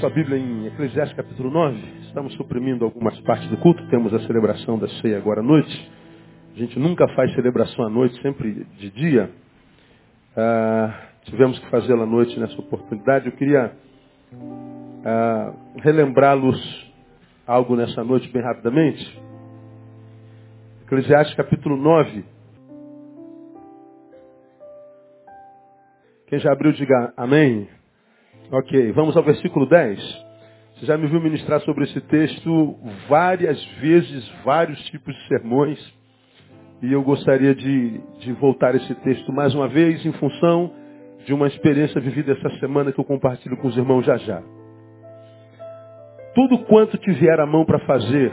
Sua Bíblia em Eclesiastes capítulo 9. Estamos suprimindo algumas partes do culto. Temos a celebração da ceia agora à noite. A gente nunca faz celebração à noite, sempre de dia. Ah, tivemos que fazê-la à noite nessa oportunidade. Eu queria ah, relembrá-los algo nessa noite bem rapidamente. Eclesiastes capítulo 9. Quem já abriu, diga amém. Ok, vamos ao versículo 10. Você já me viu ministrar sobre esse texto várias vezes, vários tipos de sermões. E eu gostaria de, de voltar esse texto mais uma vez em função de uma experiência vivida essa semana que eu compartilho com os irmãos já já. Tudo quanto tiver a mão para fazer,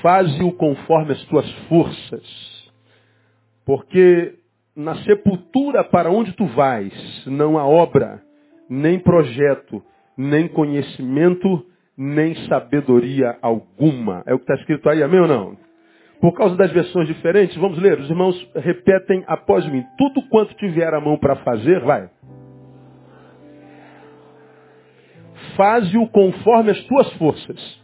faze-o conforme as tuas forças. Porque na sepultura para onde tu vais, não há obra, nem projeto, nem conhecimento, nem sabedoria alguma. É o que está escrito aí, amém ou não? Por causa das versões diferentes, vamos ler. Os irmãos repetem após mim. Tudo quanto tiver a mão para fazer, vai. Faze-o conforme as tuas forças.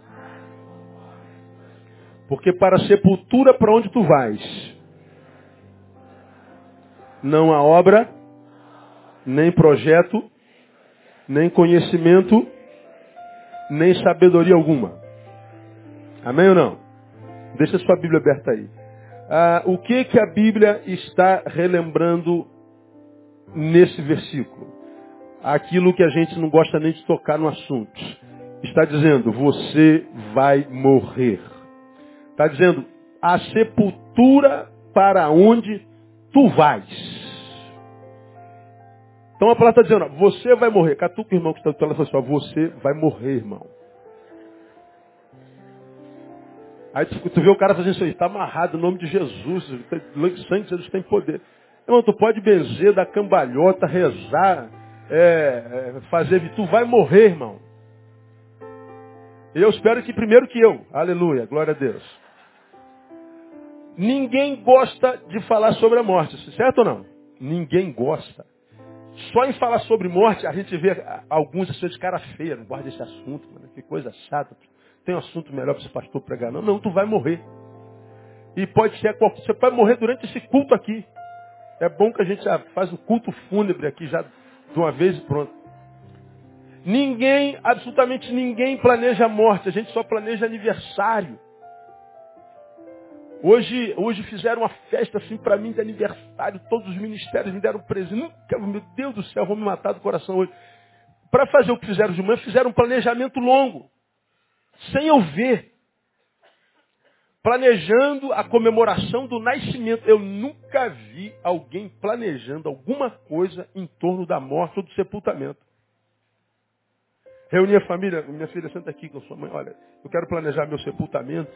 Porque para a sepultura para onde tu vais, não há obra, nem projeto, nem conhecimento, nem sabedoria alguma. Amém ou não? Deixa sua Bíblia aberta aí. Ah, o que que a Bíblia está relembrando nesse versículo? Aquilo que a gente não gosta nem de tocar no assunto. Está dizendo, você vai morrer. Está dizendo, a sepultura para onde tu vais. Então a palavra está dizendo, você vai morrer. Catuca o irmão que está do teu lado assim, você vai morrer, irmão. Aí tu, tu vê o cara fazendo isso aí, está amarrado no nome de Jesus, sangue de Jesus tem poder. Irmão, tu pode benzer, dar cambalhota, rezar, é, é, fazer, tu vai morrer, irmão. Eu espero que primeiro que eu, aleluia, glória a Deus. Ninguém gosta de falar sobre a morte, certo ou não? Ninguém gosta. Só em falar sobre morte, a gente vê alguns assim de cara feia, não guarda esse assunto, mano, que coisa chata. Tem um assunto melhor para esse pastor pregar. Não, não, tu vai morrer. E pode ser. Você pode morrer durante esse culto aqui. É bom que a gente já faz o culto fúnebre aqui já de uma vez e pronto. Ninguém, absolutamente ninguém planeja a morte, a gente só planeja aniversário. Hoje, hoje fizeram uma festa assim para mim de aniversário, todos os ministérios me deram presente. Nunca, meu Deus do céu, vou me matar do coração hoje. Para fazer o que fizeram de manhã, fizeram um planejamento longo, sem eu ver. Planejando a comemoração do nascimento. Eu nunca vi alguém planejando alguma coisa em torno da morte ou do sepultamento. Reuni a família, minha filha senta aqui com sua mãe, olha, eu quero planejar meu sepultamento.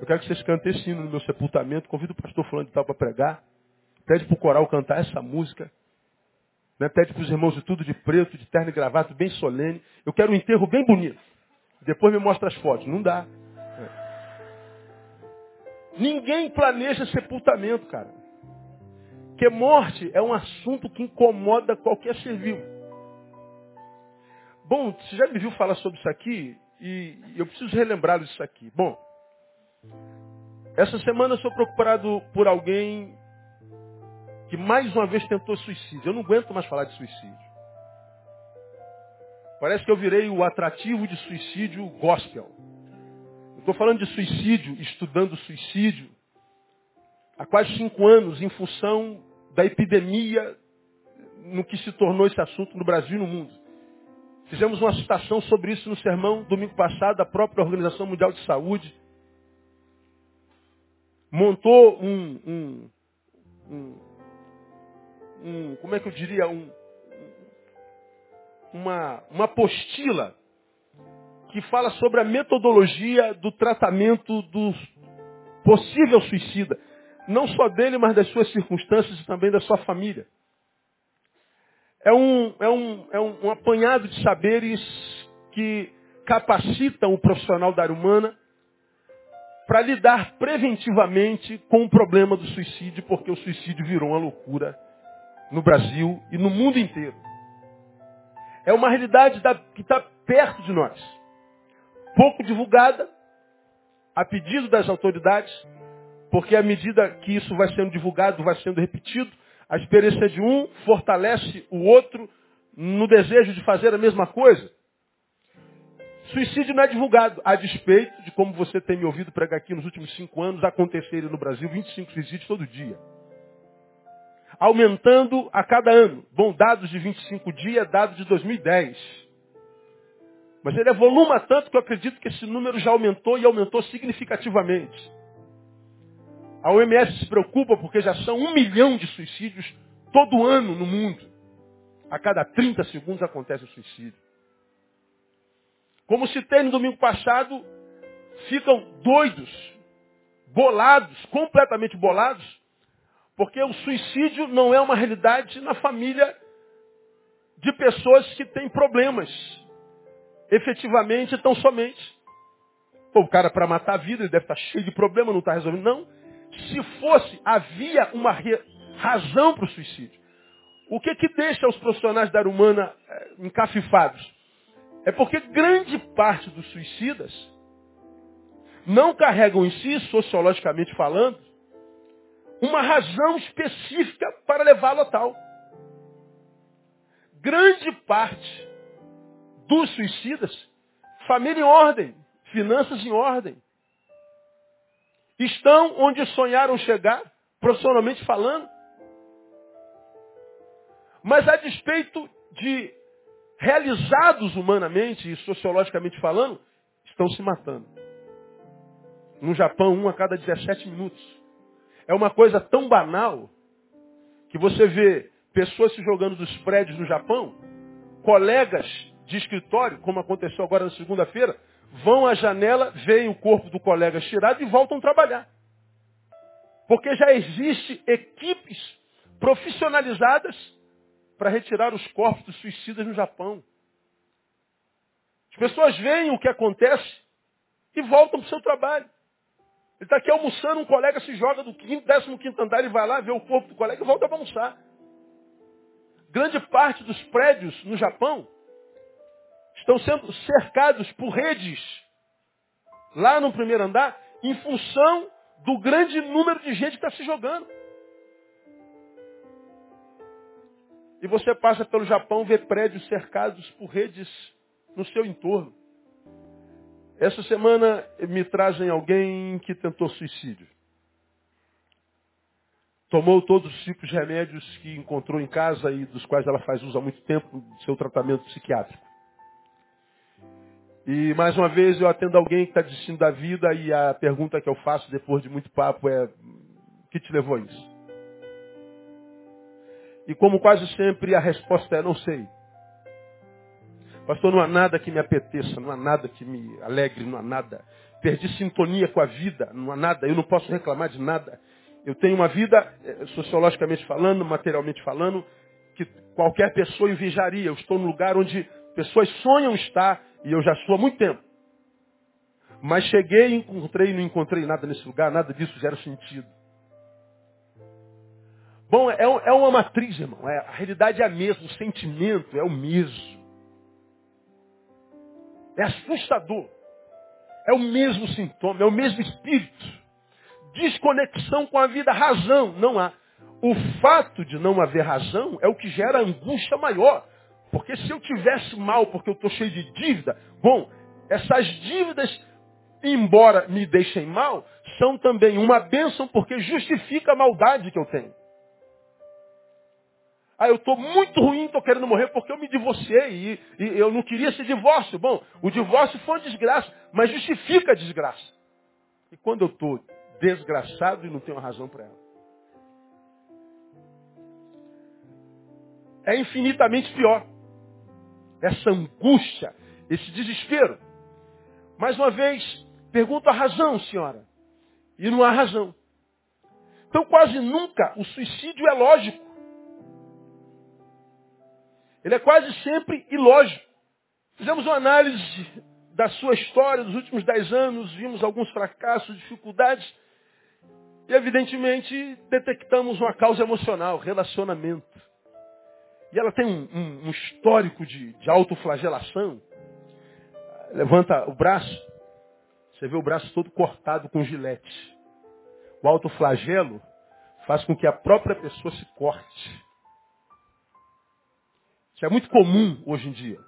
Eu quero que vocês cantem esse hino no meu sepultamento. Convido o pastor falando de tal para pregar. Pede para o coral cantar essa música. Né? Pede para os irmãos de tudo de preto, de terno e gravata, bem solene. Eu quero um enterro bem bonito. Depois me mostra as fotos. Não dá. É. Ninguém planeja sepultamento, cara. Porque morte é um assunto que incomoda qualquer ser vivo. Bom, você já me viu falar sobre isso aqui? E eu preciso relembrar isso aqui. Bom, essa semana eu sou procurado por alguém que mais uma vez tentou suicídio. Eu não aguento mais falar de suicídio. Parece que eu virei o atrativo de suicídio gospel. Estou falando de suicídio, estudando suicídio, há quase cinco anos, em função da epidemia no que se tornou esse assunto no Brasil e no mundo. Fizemos uma citação sobre isso no sermão domingo passado da própria Organização Mundial de Saúde montou um, um, um, um como é que eu diria, um, uma, uma apostila que fala sobre a metodologia do tratamento do possível suicida. Não só dele, mas das suas circunstâncias e também da sua família. É um, é um, é um, um apanhado de saberes que capacitam o profissional da área humana para lidar preventivamente com o problema do suicídio, porque o suicídio virou uma loucura no Brasil e no mundo inteiro. é uma realidade da, que está perto de nós. Pouco divulgada, a pedido das autoridades, porque à medida que isso vai sendo divulgado, vai sendo repetido, a experiência de um fortalece o outro no desejo de fazer a mesma coisa. Suicídio não é divulgado, a despeito de como você tem me ouvido pregar aqui nos últimos cinco anos, acontecerem no Brasil 25 suicídios todo dia. Aumentando a cada ano. Bom, dados de 25 dias, dados de 2010. Mas ele evoluma tanto que eu acredito que esse número já aumentou e aumentou significativamente. A OMS se preocupa porque já são um milhão de suicídios todo ano no mundo. A cada 30 segundos acontece o suicídio. Como citei no domingo passado, ficam doidos, bolados, completamente bolados, porque o suicídio não é uma realidade na família de pessoas que têm problemas, efetivamente, tão somente. Pô, o cara para matar a vida, ele deve estar cheio de problema, não está resolvendo. Não. Se fosse, havia uma razão para o suicídio. O que que deixa os profissionais da área humana eh, encafifados? É porque grande parte dos suicidas não carregam em si, sociologicamente falando, uma razão específica para levá-lo a tal. Grande parte dos suicidas, família em ordem, finanças em ordem, estão onde sonharam chegar, profissionalmente falando. Mas a despeito de realizados humanamente e sociologicamente falando, estão se matando. No Japão, um a cada 17 minutos. É uma coisa tão banal que você vê pessoas se jogando dos prédios no Japão, colegas de escritório, como aconteceu agora na segunda-feira, vão à janela, veem o corpo do colega estirado e voltam a trabalhar. Porque já existe equipes profissionalizadas para retirar os corpos dos suicidas no Japão. As pessoas veem o que acontece e voltam para o seu trabalho. Ele está aqui almoçando, um colega se joga do 15 quinto andar e vai lá ver o corpo do colega e volta para almoçar. Grande parte dos prédios no Japão estão sendo cercados por redes lá no primeiro andar em função do grande número de gente que está se jogando. E você passa pelo Japão, vê prédios cercados por redes no seu entorno. Essa semana me trazem alguém que tentou suicídio. Tomou todos os tipos de remédios que encontrou em casa e dos quais ela faz uso há muito tempo do seu tratamento psiquiátrico. E mais uma vez eu atendo alguém que está desistindo da vida e a pergunta que eu faço depois de muito papo é: o que te levou a isso? E como quase sempre a resposta é não sei. Pastor, não há nada que me apeteça, não há nada que me alegre, não há nada. Perdi sintonia com a vida, não há nada, eu não posso reclamar de nada. Eu tenho uma vida, eh, sociologicamente falando, materialmente falando, que qualquer pessoa invejaria. Eu estou num lugar onde pessoas sonham estar e eu já estou há muito tempo. Mas cheguei, encontrei não encontrei nada nesse lugar, nada disso gera sentido. Bom, é, é uma matriz, irmão. É, a realidade é a mesma, o sentimento é o mesmo. É assustador. É o mesmo sintoma, é o mesmo espírito. Desconexão com a vida, razão, não há. O fato de não haver razão é o que gera angústia maior. Porque se eu tivesse mal porque eu estou cheio de dívida, bom, essas dívidas, embora me deixem mal, são também uma bênção porque justifica a maldade que eu tenho. Ah, eu estou muito ruim, estou querendo morrer porque eu me divorciei e, e, eu não queria esse divórcio. Bom, o divórcio foi uma desgraça, mas justifica a desgraça. E quando eu estou desgraçado e não tenho razão para ela? É infinitamente pior. Essa angústia, esse desespero. Mais uma vez, pergunto a razão, senhora. E não há razão. Então quase nunca o suicídio é lógico. Ele é quase sempre ilógico. Fizemos uma análise da sua história dos últimos dez anos, vimos alguns fracassos, dificuldades, e evidentemente detectamos uma causa emocional, relacionamento. E ela tem um, um, um histórico de, de autoflagelação. Levanta o braço, você vê o braço todo cortado com gilete. O autoflagelo faz com que a própria pessoa se corte. Isso é muito comum hoje em dia.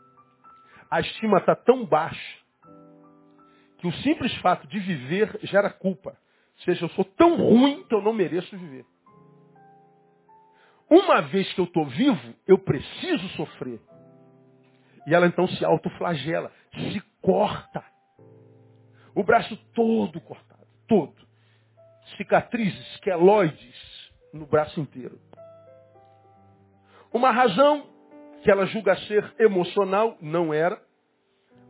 A estima está tão baixa que o simples fato de viver gera culpa. Ou seja, eu sou tão ruim que eu não mereço viver. Uma vez que eu estou vivo, eu preciso sofrer. E ela então se autoflagela, se corta. O braço todo cortado, todo. Cicatrizes, queloides no braço inteiro. Uma razão que ela julga ser emocional, não era.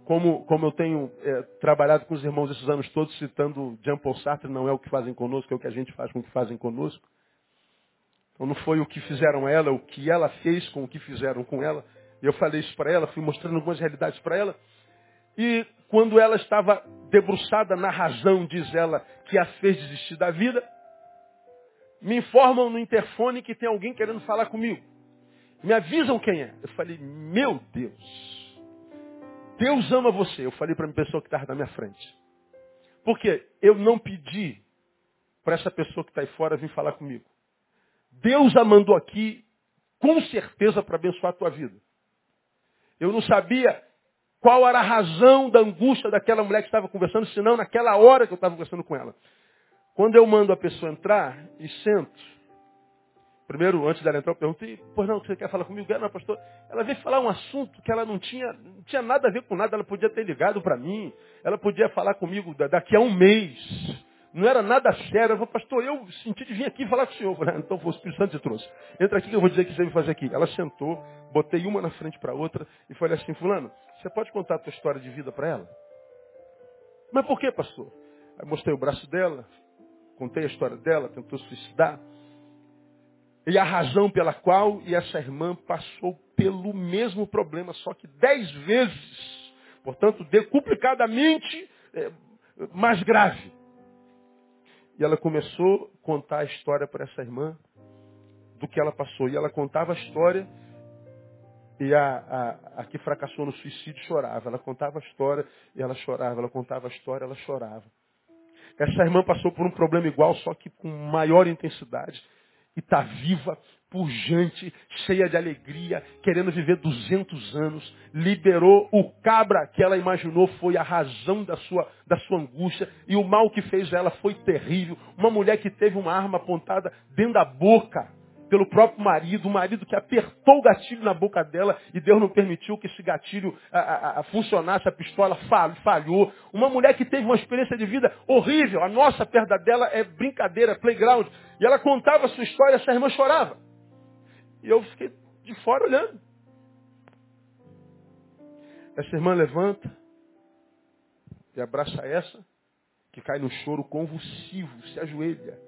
Como, como eu tenho é, trabalhado com os irmãos esses anos todos, citando Jean Paul Sartre, não é o que fazem conosco, é o que a gente faz com o que fazem conosco. Então não foi o que fizeram ela, o que ela fez com o que fizeram com ela. Eu falei isso para ela, fui mostrando algumas realidades para ela. E quando ela estava debruçada na razão, diz ela, que a fez desistir da vida, me informam no interfone que tem alguém querendo falar comigo. Me avisam quem é. Eu falei, meu Deus. Deus ama você. Eu falei para a pessoa que estava na minha frente. Porque eu não pedi para essa pessoa que está aí fora vir falar comigo. Deus a mandou aqui com certeza para abençoar a tua vida. Eu não sabia qual era a razão da angústia daquela mulher que estava conversando, senão naquela hora que eu estava conversando com ela. Quando eu mando a pessoa entrar e sento, Primeiro, antes dela entrar, eu perguntei, pois não, você quer falar comigo? Não, pastor. Ela veio falar um assunto que ela não tinha, não tinha nada a ver com nada. Ela podia ter ligado para mim. Ela podia falar comigo daqui a um mês. Não era nada sério. Eu falei, pastor, eu senti de vir aqui falar com o senhor. Falei, ah, então foi o Espírito Santo que trouxe. Entra aqui que eu vou dizer o que você vai fazer aqui. Ela sentou, botei uma na frente para outra e falei assim, fulano, você pode contar a tua história de vida para ela? Mas por que, pastor? Aí mostrei o braço dela, contei a história dela, tentou suicidar. E a razão pela qual e essa irmã passou pelo mesmo problema, só que dez vezes. Portanto, decuplicadamente é, mais grave. E ela começou a contar a história para essa irmã do que ela passou. E ela contava a história e a, a, a, que fracassou no suicídio chorava. Ela contava a história e ela chorava. Ela contava a história ela chorava. Essa irmã passou por um problema igual, só que com maior intensidade e está viva, pujante, cheia de alegria, querendo viver 200 anos, liberou o cabra que ela imaginou foi a razão da sua, da sua angústia, e o mal que fez ela foi terrível. Uma mulher que teve uma arma apontada dentro da boca, pelo próprio marido, o marido que apertou o gatilho na boca dela e Deus não permitiu que esse gatilho a, a, a funcionasse, a pistola falhou. Uma mulher que teve uma experiência de vida horrível, a nossa perda dela é brincadeira, playground. E ela contava a sua história, essa irmã chorava. E eu fiquei de fora olhando. Essa irmã levanta e abraça essa, que cai no choro convulsivo, se ajoelha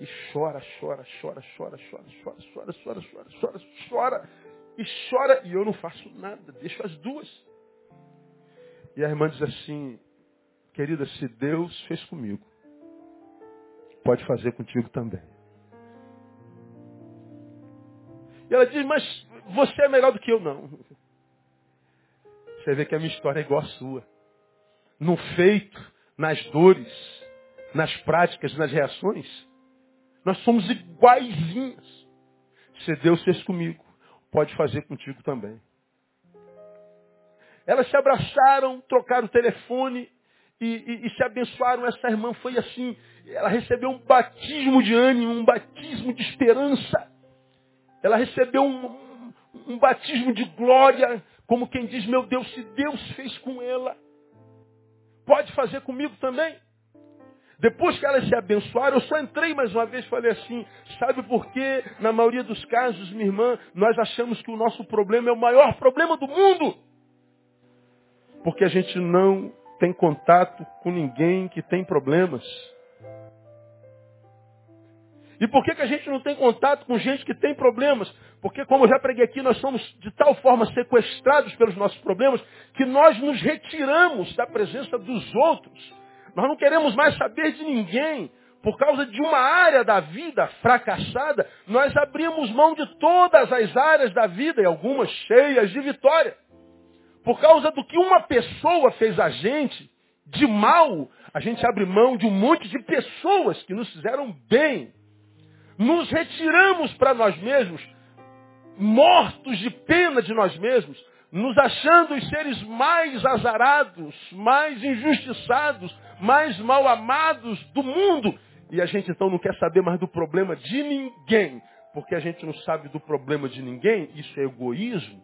e chora, chora, chora, chora, chora, chora, chora, chora, chora, chora, chora, e chora, e eu não faço nada, deixo as duas. E a irmã diz assim, querida, se Deus fez comigo, pode fazer contigo também. E ela diz, mas você é melhor do que eu, não. Você vê que a minha história é igual à sua. No feito, nas dores, nas práticas, nas reações, nós somos iguaizinhos. Se Deus fez comigo, pode fazer contigo também. Elas se abraçaram, trocaram o telefone e, e, e, se abençoaram. Essa irmã foi assim, ela recebeu um batismo de ânimo, um batismo de esperança. Ela recebeu um, um, um batismo de glória, como quem diz, meu Deus, se Deus fez com ela, pode fazer comigo também. Depois que elas se abençoaram, eu só entrei mais uma vez e falei assim, sabe por que, na maioria dos casos, minha irmã, nós achamos que o nosso problema é o maior problema do mundo? Porque a gente não tem contato com ninguém que tem problemas. E por que, que a gente não tem contato com gente que tem problemas? Porque, como eu já preguei aqui, nós somos de tal forma sequestrados pelos nossos problemas que nós nos retiramos da presença dos outros. Nós não queremos mais saber de ninguém, por causa de uma área da vida fracassada, nós abrimos mão de todas as áreas da vida e algumas cheias de vitória. Por causa do que uma pessoa fez a gente de mal, a gente abre mão de um monte de pessoas que nos fizeram bem. Nos retiramos para nós mesmos, mortos de pena de nós mesmos, nos achando os seres mais azarados, mais injustiçados, mais mal amados do mundo. E a gente então não quer saber mais do problema de ninguém, porque a gente não sabe do problema de ninguém, isso é egoísmo.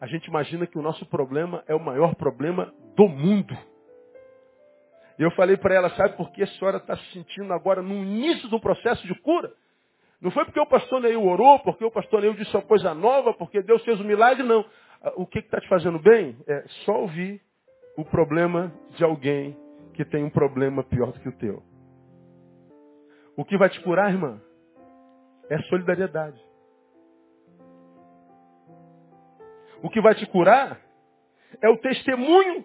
A gente imagina que o nosso problema é o maior problema do mundo. Eu falei para ela, sabe por que a senhora está se sentindo agora no início do processo de cura? Não foi porque o pastor Neil orou, porque o pastor Neil disse uma coisa nova, porque Deus fez um milagre, não. O que está te fazendo bem? É só ouvir o problema de alguém que tem um problema pior do que o teu. O que vai te curar, irmã, é solidariedade. O que vai te curar é o testemunho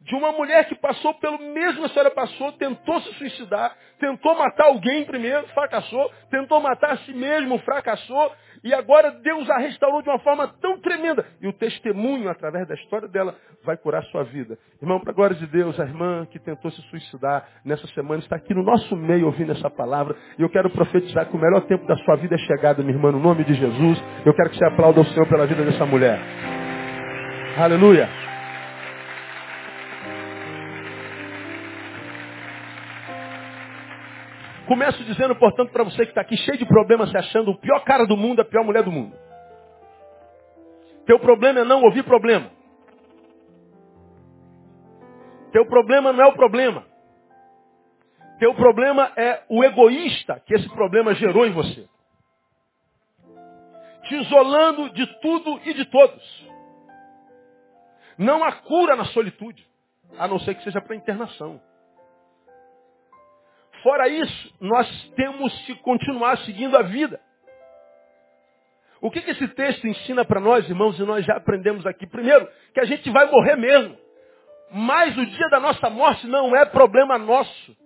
de uma mulher que passou pelo mesmo a senhora passou, tentou se suicidar, tentou matar alguém primeiro, fracassou, tentou matar a si mesmo, fracassou, e agora Deus a restaurou de uma forma tão tremenda. E o testemunho, através da história dela, vai curar a sua vida. Irmão, para a glória de Deus, a irmã que tentou se suicidar nessa semana está aqui no nosso meio ouvindo essa palavra. E eu quero profetizar que o melhor tempo da sua vida é chegado, minha irmã, no nome de Jesus. Eu quero que você aplaude ao Senhor pela vida dessa mulher. Aleluia. Começo dizendo, portanto, para você que está aqui cheio de problemas, se achando o pior cara do mundo, a pior mulher do mundo. Teu problema é não ouvir problema. Teu problema não é o problema. Teu problema é o egoísta que esse problema gerou em você. Te isolando de tudo e de todos. Não há cura na solitude, a não ser que seja para internação. Fora isso, nós temos que continuar seguindo a vida. O que, que esse texto ensina para nós, irmãos, e nós já aprendemos aqui? Primeiro, que a gente vai morrer mesmo. Mas o dia da nossa morte não é problema nosso.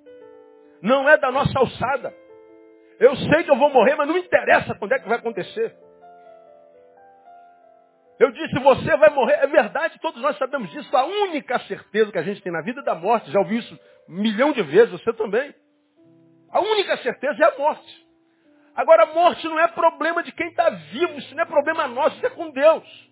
Não é da nossa alçada. Eu sei que eu vou morrer, mas não interessa quando é que vai acontecer. Eu disse, você vai morrer. É verdade, todos nós sabemos disso. A única certeza que a gente tem na vida é da morte. Já ouvi isso um milhão de vezes, você também. A única certeza é a morte. Agora, a morte não é problema de quem está vivo, isso não é problema nosso, isso é com Deus.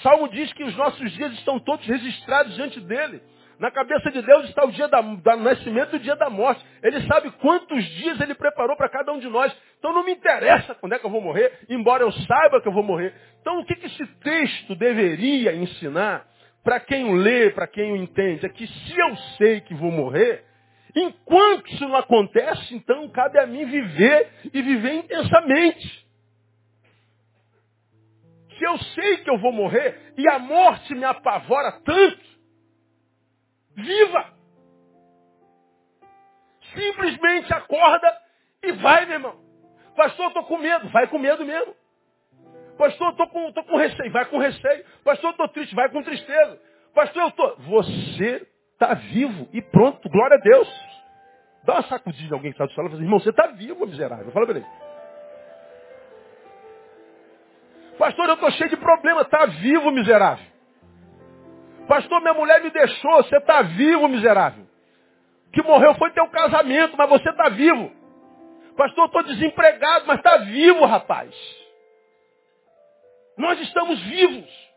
Salmo diz que os nossos dias estão todos registrados diante dele. Na cabeça de Deus está o dia da, do nascimento e o dia da morte. Ele sabe quantos dias ele preparou para cada um de nós. Então não me interessa quando é que eu vou morrer, embora eu saiba que eu vou morrer. Então o que, que esse texto deveria ensinar para quem o lê, para quem o entende? É que se eu sei que vou morrer, Enquanto isso não acontece, então cabe a mim viver e viver intensamente. Se eu sei que eu vou morrer e a morte me apavora tanto, viva! Simplesmente acorda e vai, meu irmão. Pastor, eu estou com medo. Vai com medo mesmo. Pastor, eu estou com, tô com receio. Vai com receio. Pastor, eu estou triste. Vai com tristeza. Pastor, eu estou... Você Está vivo e pronto, glória a Deus. Dá uma sacudida em alguém que está do céu e fala assim, irmão, você está vivo, miserável. Fala para ele. Pastor, eu estou cheio de problema. Está vivo, miserável. Pastor, minha mulher me deixou. Você está vivo, miserável. Que morreu foi teu casamento, mas você está vivo. Pastor, eu estou desempregado, mas está vivo, rapaz. Nós estamos vivos.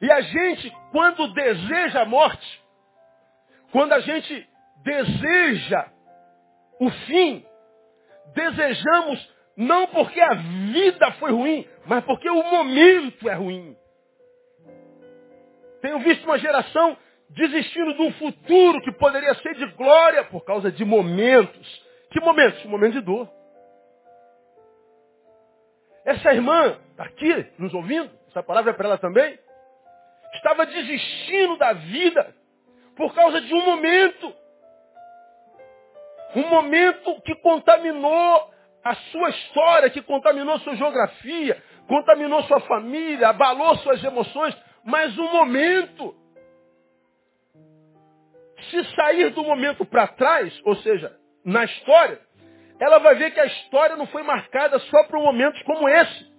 E a gente, quando deseja a morte, quando a gente deseja o fim, desejamos não porque a vida foi ruim, mas porque o momento é ruim. Tenho visto uma geração desistindo de um futuro que poderia ser de glória por causa de momentos. Que momentos? Momentos de dor. Essa irmã está aqui nos ouvindo, essa palavra é para ela também estava desistindo da vida por causa de um momento. Um momento que contaminou a sua história, que contaminou sua geografia, contaminou sua família, abalou suas emoções, mas um momento. Se sair do momento para trás, ou seja, na história, ela vai ver que a história não foi marcada só por momentos como esse.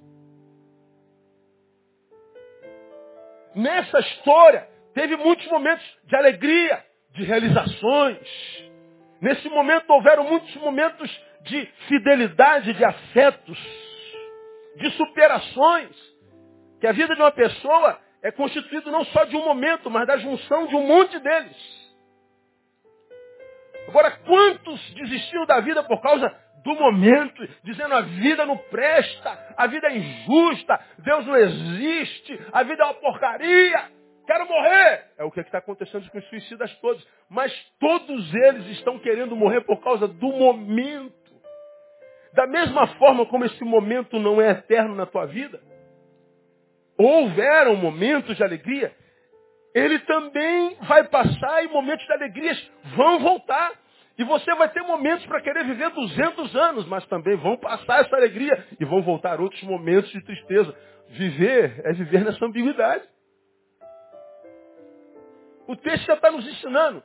Nessa história, teve muitos momentos de alegria, de realizações. Nesse momento houveram muitos momentos de fidelidade, de afetos, de superações. Que a vida de uma pessoa é constituída não só de um momento, mas da junção de um monte deles. Agora, quantos desistiram da vida por causa do momento, dizendo a vida não presta, a vida é injusta, Deus não existe, a vida é uma porcaria, quero morrer. É o que é está acontecendo com os suicidas todos. Mas todos eles estão querendo morrer por causa do momento. Da mesma forma como esse momento não é eterno na tua vida, houveram momentos de alegria, ele também vai passar e momentos de alegrias vão voltar. E você vai ter momentos para querer viver 200 anos, mas também vão passar essa alegria e vão voltar outros momentos de tristeza. Viver é viver nessa ambiguidade. O texto já está nos ensinando.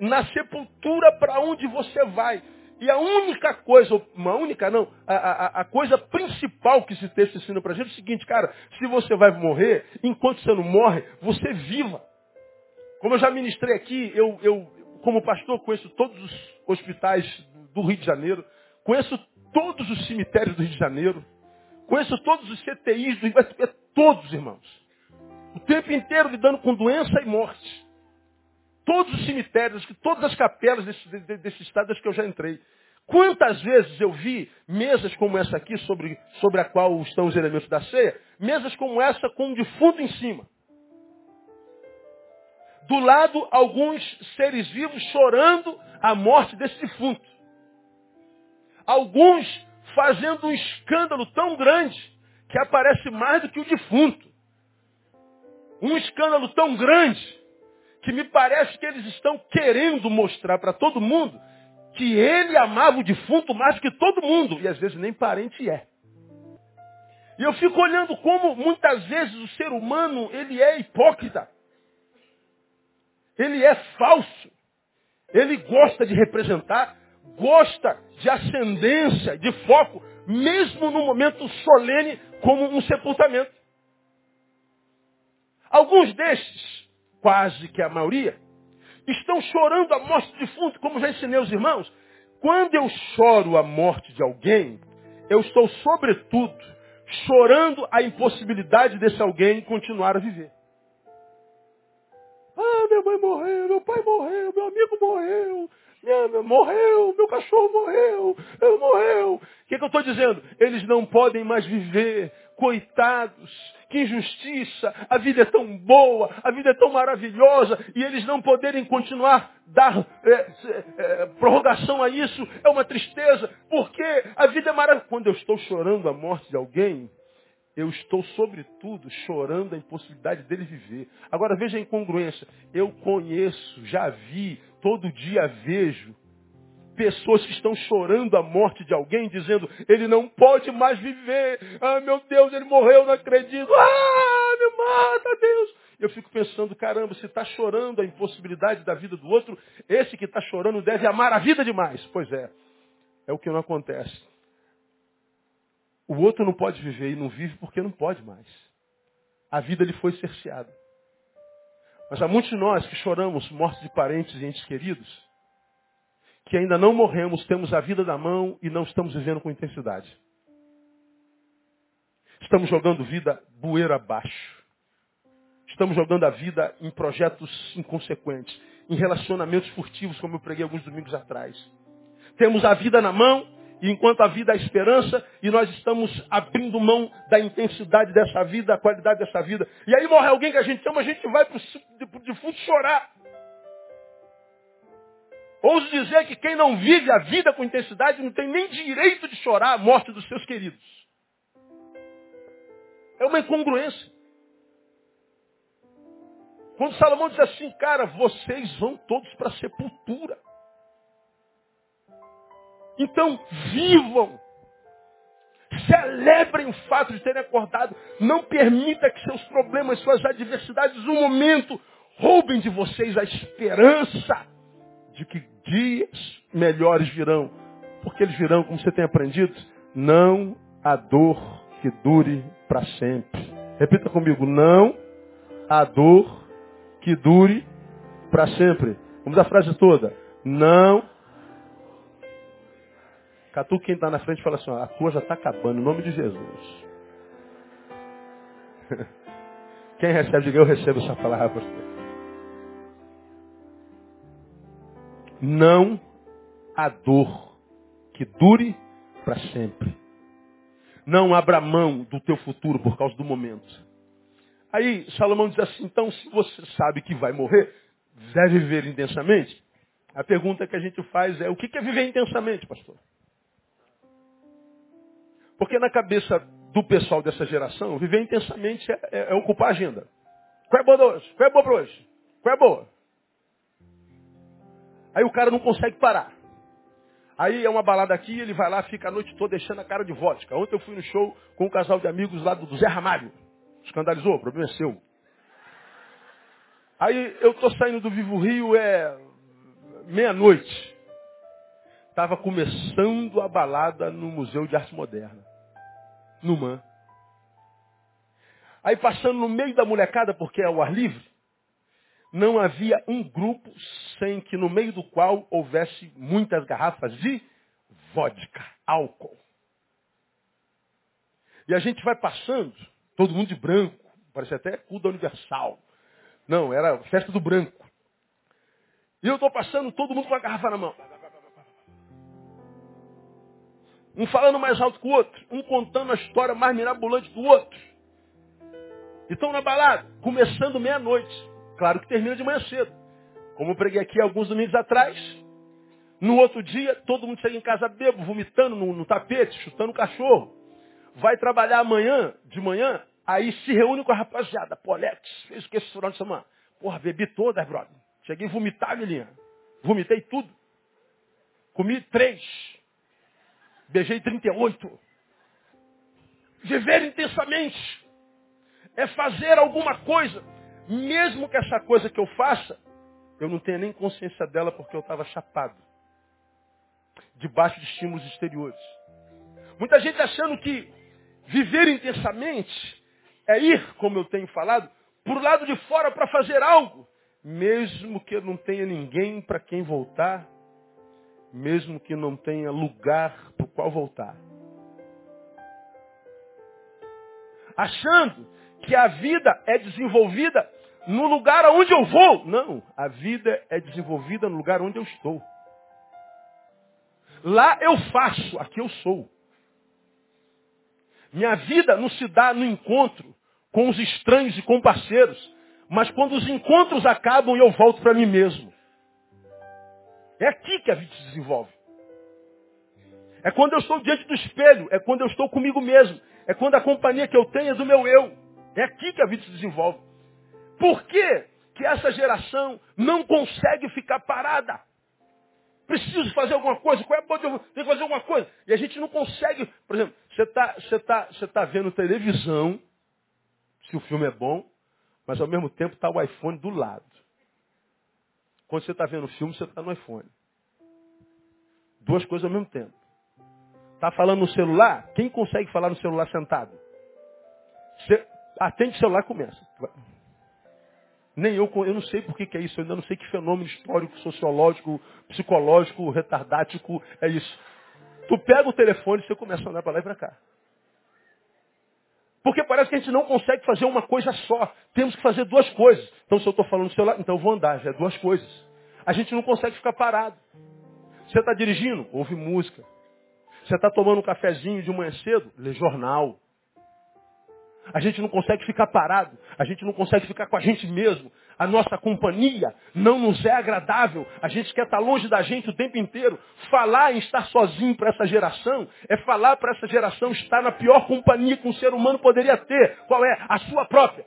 Na sepultura para onde você vai. E a única coisa, uma única não, a, a, a coisa principal que esse texto ensina para a gente é o seguinte, cara, se você vai morrer, enquanto você não morre, você viva. Como eu já ministrei aqui, eu, eu como pastor, conheço todos os hospitais do Rio de Janeiro, conheço todos os cemitérios do Rio de Janeiro, conheço todos os CTIs do Rio, é todos, irmãos. O tempo inteiro lidando com doença e morte. Todos os cemitérios, todas as capelas desse, desse estado que eu já entrei. Quantas vezes eu vi mesas como essa aqui, sobre, sobre a qual estão os elementos da ceia, mesas como essa com um defunto em cima. Do lado, alguns seres vivos chorando a morte desse defunto. Alguns fazendo um escândalo tão grande que aparece mais do que o defunto. Um escândalo tão grande que me parece que eles estão querendo mostrar para todo mundo que ele amava o defunto mais do que todo mundo, e às vezes nem parente é. E eu fico olhando como muitas vezes o ser humano, ele é hipócrita. Ele é falso. Ele gosta de representar, gosta de ascendência, de foco, mesmo no momento solene como um sepultamento. Alguns destes quase que a maioria, estão chorando a morte de defunto, como já ensinei aos irmãos. Quando eu choro a morte de alguém, eu estou, sobretudo, chorando a impossibilidade desse alguém continuar a viver. Ah, minha mãe morreu, meu pai morreu, meu amigo morreu, minha, morreu, meu cachorro morreu, eu morreu. O que, que eu estou dizendo? Eles não podem mais viver coitados, que injustiça, a vida é tão boa, a vida é tão maravilhosa, e eles não poderem continuar dar é, é, prorrogação a isso, é uma tristeza, porque a vida é maravilhosa. Quando eu estou chorando a morte de alguém, eu estou, sobretudo, chorando a impossibilidade dele viver. Agora veja a incongruência. Eu conheço, já vi, todo dia vejo Pessoas que estão chorando a morte de alguém, dizendo, ele não pode mais viver. Ah, meu Deus, ele morreu, não acredito. Ah, me mata, Deus. Eu fico pensando, caramba, se está chorando a impossibilidade da vida do outro, esse que está chorando deve amar a vida demais. Pois é, é o que não acontece. O outro não pode viver e não vive porque não pode mais. A vida lhe foi cerceada. Mas há muitos de nós que choramos mortes de parentes e entes queridos, que ainda não morremos, temos a vida na mão e não estamos vivendo com intensidade. Estamos jogando vida bueira abaixo. Estamos jogando a vida em projetos inconsequentes, em relacionamentos furtivos, como eu preguei alguns domingos atrás. Temos a vida na mão, enquanto a vida a esperança, e nós estamos abrindo mão da intensidade dessa vida, da qualidade dessa vida. E aí morre alguém que a gente ama, a gente vai para o defunto chorar. Ouso dizer que quem não vive a vida com intensidade não tem nem direito de chorar a morte dos seus queridos. É uma incongruência. Quando Salomão diz assim, cara, vocês vão todos para a sepultura. Então, vivam. Celebrem o fato de terem acordado. Não permita que seus problemas, suas adversidades, um momento, roubem de vocês a esperança de que dias melhores virão. Porque eles virão, como você tem aprendido, não há dor que dure para sempre. Repita comigo, não há dor que dure para sempre. Vamos a frase toda. Não. Catu quem está na frente fala assim, a tua já está acabando, em nome de Jesus. Quem recebe, diga eu recebo essa palavra. Não há dor que dure para sempre. Não abra mão do teu futuro por causa do momento. Aí Salomão diz assim, então se você sabe que vai morrer, deve viver intensamente. A pergunta que a gente faz é, o que é viver intensamente, pastor? Porque na cabeça do pessoal dessa geração, viver intensamente é, é, é ocupar a agenda. Qual é boa hoje? Qual é boa para hoje? Qual é boa? Aí o cara não consegue parar. Aí é uma balada aqui, ele vai lá, fica a noite toda deixando a cara de vodka. Ontem eu fui no show com um casal de amigos lá do Zé Ramalho. Escandalizou, o problema é seu. Aí eu tô saindo do Vivo Rio, é meia-noite. Estava começando a balada no Museu de Arte Moderna. No MAN. Aí passando no meio da molecada, porque é o ar livre, não havia um grupo sem que no meio do qual houvesse muitas garrafas de vodka, álcool. E a gente vai passando, todo mundo de branco, parece até culto universal. Não, era festa do branco. E eu estou passando, todo mundo com a garrafa na mão. Um falando mais alto que o outro, um contando a história mais mirabolante do outro. E estão na balada, começando meia-noite. Claro que termina de manhã cedo. Como eu preguei aqui alguns domingos atrás. No outro dia, todo mundo chega em casa bebo, vomitando no, no tapete, chutando o cachorro. Vai trabalhar amanhã, de manhã, aí se reúne com a rapaziada. Pô, Alex, fez o que esse final de semana? Porra, bebi todas, brother. Cheguei a vomitar, Milinha. Vomitei tudo. Comi três. Beijei 38. Viver intensamente é fazer alguma coisa mesmo que essa coisa que eu faça, eu não tenha nem consciência dela porque eu estava chapado. Debaixo de estímulos exteriores. Muita gente achando que viver intensamente é ir, como eu tenho falado, o lado de fora para fazer algo. Mesmo que não tenha ninguém para quem voltar, mesmo que não tenha lugar qual voltar. Achando que a vida é desenvolvida no lugar aonde eu vou. Não, a vida é desenvolvida no lugar onde eu estou. Lá eu faço, aqui eu sou. Minha vida não se dá no encontro com os estranhos e com parceiros, mas quando os encontros acabam eu volto para mim mesmo. É aqui que a vida se desenvolve. É quando eu estou diante do espelho, é quando eu estou comigo mesmo, é quando a companhia que eu tenho é do meu eu. É aqui que a vida se desenvolve. Por que, que essa geração não consegue ficar parada? Preciso fazer alguma coisa, qual é a Tem que fazer alguma coisa. E a gente não consegue. Por exemplo, você está você tá, você tá vendo televisão, se o filme é bom, mas ao mesmo tempo está o iPhone do lado. Quando você está vendo o filme, você está no iPhone. Duas coisas ao mesmo tempo. Está falando no celular? Quem consegue falar no celular sentado? Você atende o celular e começa. Nem eu, eu não sei por que, que é isso, eu ainda não sei que fenômeno histórico, sociológico, psicológico, retardático é isso. Tu pega o telefone e você começa a andar para lá e para cá. Porque parece que a gente não consegue fazer uma coisa só. Temos que fazer duas coisas. Então se eu estou falando no celular, então eu vou andar, já é duas coisas. A gente não consegue ficar parado. Você está dirigindo? Ouve música. Você está tomando um cafezinho de manhã cedo? Lê jornal. A gente não consegue ficar parado. A gente não consegue ficar com a gente mesmo. A nossa companhia não nos é agradável. A gente quer estar longe da gente o tempo inteiro. Falar em estar sozinho para essa geração é falar para essa geração estar na pior companhia que um ser humano poderia ter. Qual é? A sua própria.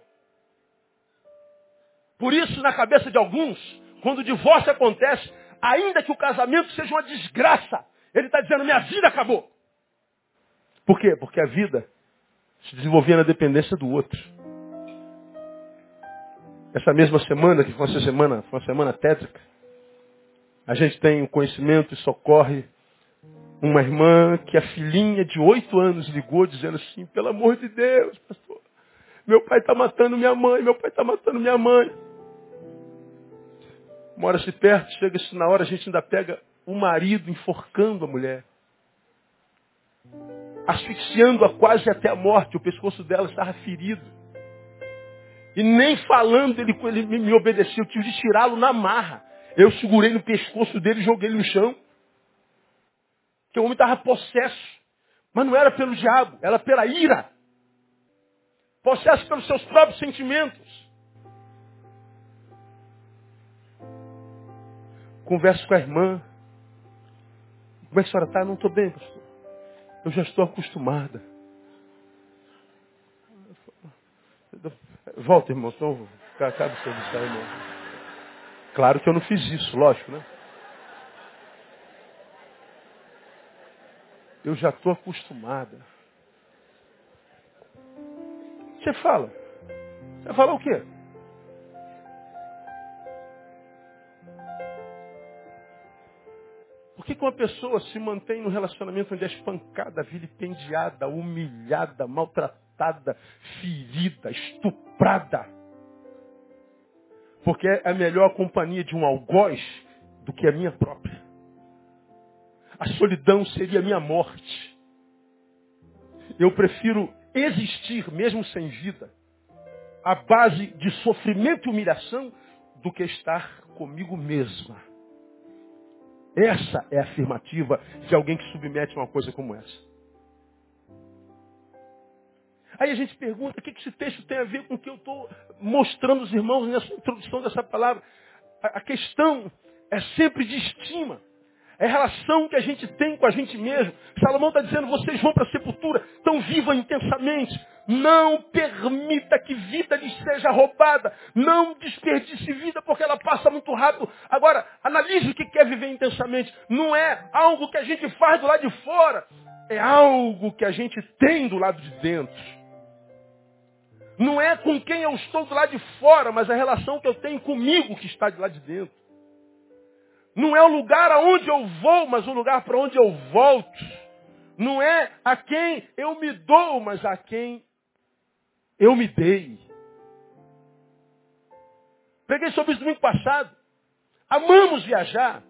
Por isso, na cabeça de alguns, quando o divórcio acontece, ainda que o casamento seja uma desgraça, ele está dizendo, minha vida acabou. Por quê? Porque a vida se desenvolvia na dependência do outro. Essa mesma semana, que foi uma semana, foi uma semana tétrica, A gente tem o conhecimento e socorre uma irmã que a filhinha de oito anos ligou dizendo assim, pelo amor de Deus, pastor, meu pai está matando minha mãe, meu pai está matando minha mãe. Mora-se perto, chega-se na hora, a gente ainda pega o marido enforcando a mulher. Asfixiando-a quase até a morte, o pescoço dela estava ferido. E nem falando ele, ele me obedeceu, eu tive de tirá-lo na marra. Eu segurei no pescoço dele e joguei ele no chão. Porque o homem estava possesso. Mas não era pelo diabo, era pela ira. Possesso pelos seus próprios sentimentos. Converso com a irmã. Como é que a senhora está? Não estou bem, pastor. Eu já estou acostumada. Volta, irmão. Então, acaba serviço aí, irmão. Claro que eu não fiz isso, lógico, né? Eu já estou acostumada. Você fala. Você fala o quê? Que, que uma pessoa se mantém no relacionamento onde é espancada, vilipendiada, humilhada, maltratada, ferida, estuprada? Porque é a melhor companhia de um algoz do que a minha própria. A solidão seria a minha morte. Eu prefiro existir mesmo sem vida, à base de sofrimento e humilhação, do que estar comigo mesma. Essa é a afirmativa de alguém que submete uma coisa como essa. Aí a gente pergunta o que esse texto tem a ver com o que eu estou mostrando aos irmãos nessa introdução dessa palavra. A questão é sempre de estima. É a relação que a gente tem com a gente mesmo. Salomão está dizendo, vocês vão para a sepultura, então vivam intensamente. Não permita que vida lhes seja roubada. Não desperdice vida porque ela passa muito rápido. Agora, analise o que quer viver intensamente. Não é algo que a gente faz do lado de fora. É algo que a gente tem do lado de dentro. Não é com quem eu estou do lado de fora, mas a relação que eu tenho comigo que está de lá de dentro. Não é o lugar aonde eu vou, mas o lugar para onde eu volto. Não é a quem eu me dou, mas a quem eu me dei. Preguei sobre isso domingo passado. Amamos viajar.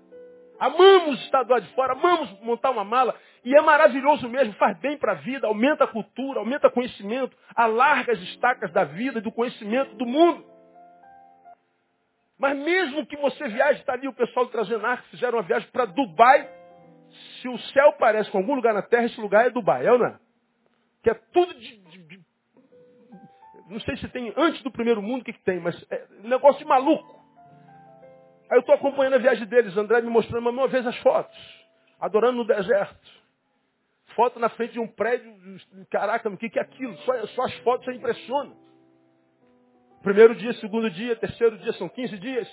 Amamos estar do lado de fora. Amamos montar uma mala. E é maravilhoso mesmo. Faz bem para a vida. Aumenta a cultura. Aumenta o conhecimento. Alarga as estacas da vida e do conhecimento do mundo. Mas mesmo que você viaje, está ali o pessoal do Trazenar, que fizeram uma viagem para Dubai. Se o céu parece com algum lugar na Terra, esse lugar é Dubai, é ou não? Que é tudo de, de, de não sei se tem antes do primeiro mundo o que, que tem, mas é negócio de maluco. Aí eu estou acompanhando a viagem deles, André me mostrando uma vez as fotos, adorando no deserto. Foto na frente de um prédio, caraca, o que, que é aquilo? Só, só as fotos impressionam. Primeiro dia, segundo dia, terceiro dia, são 15 dias.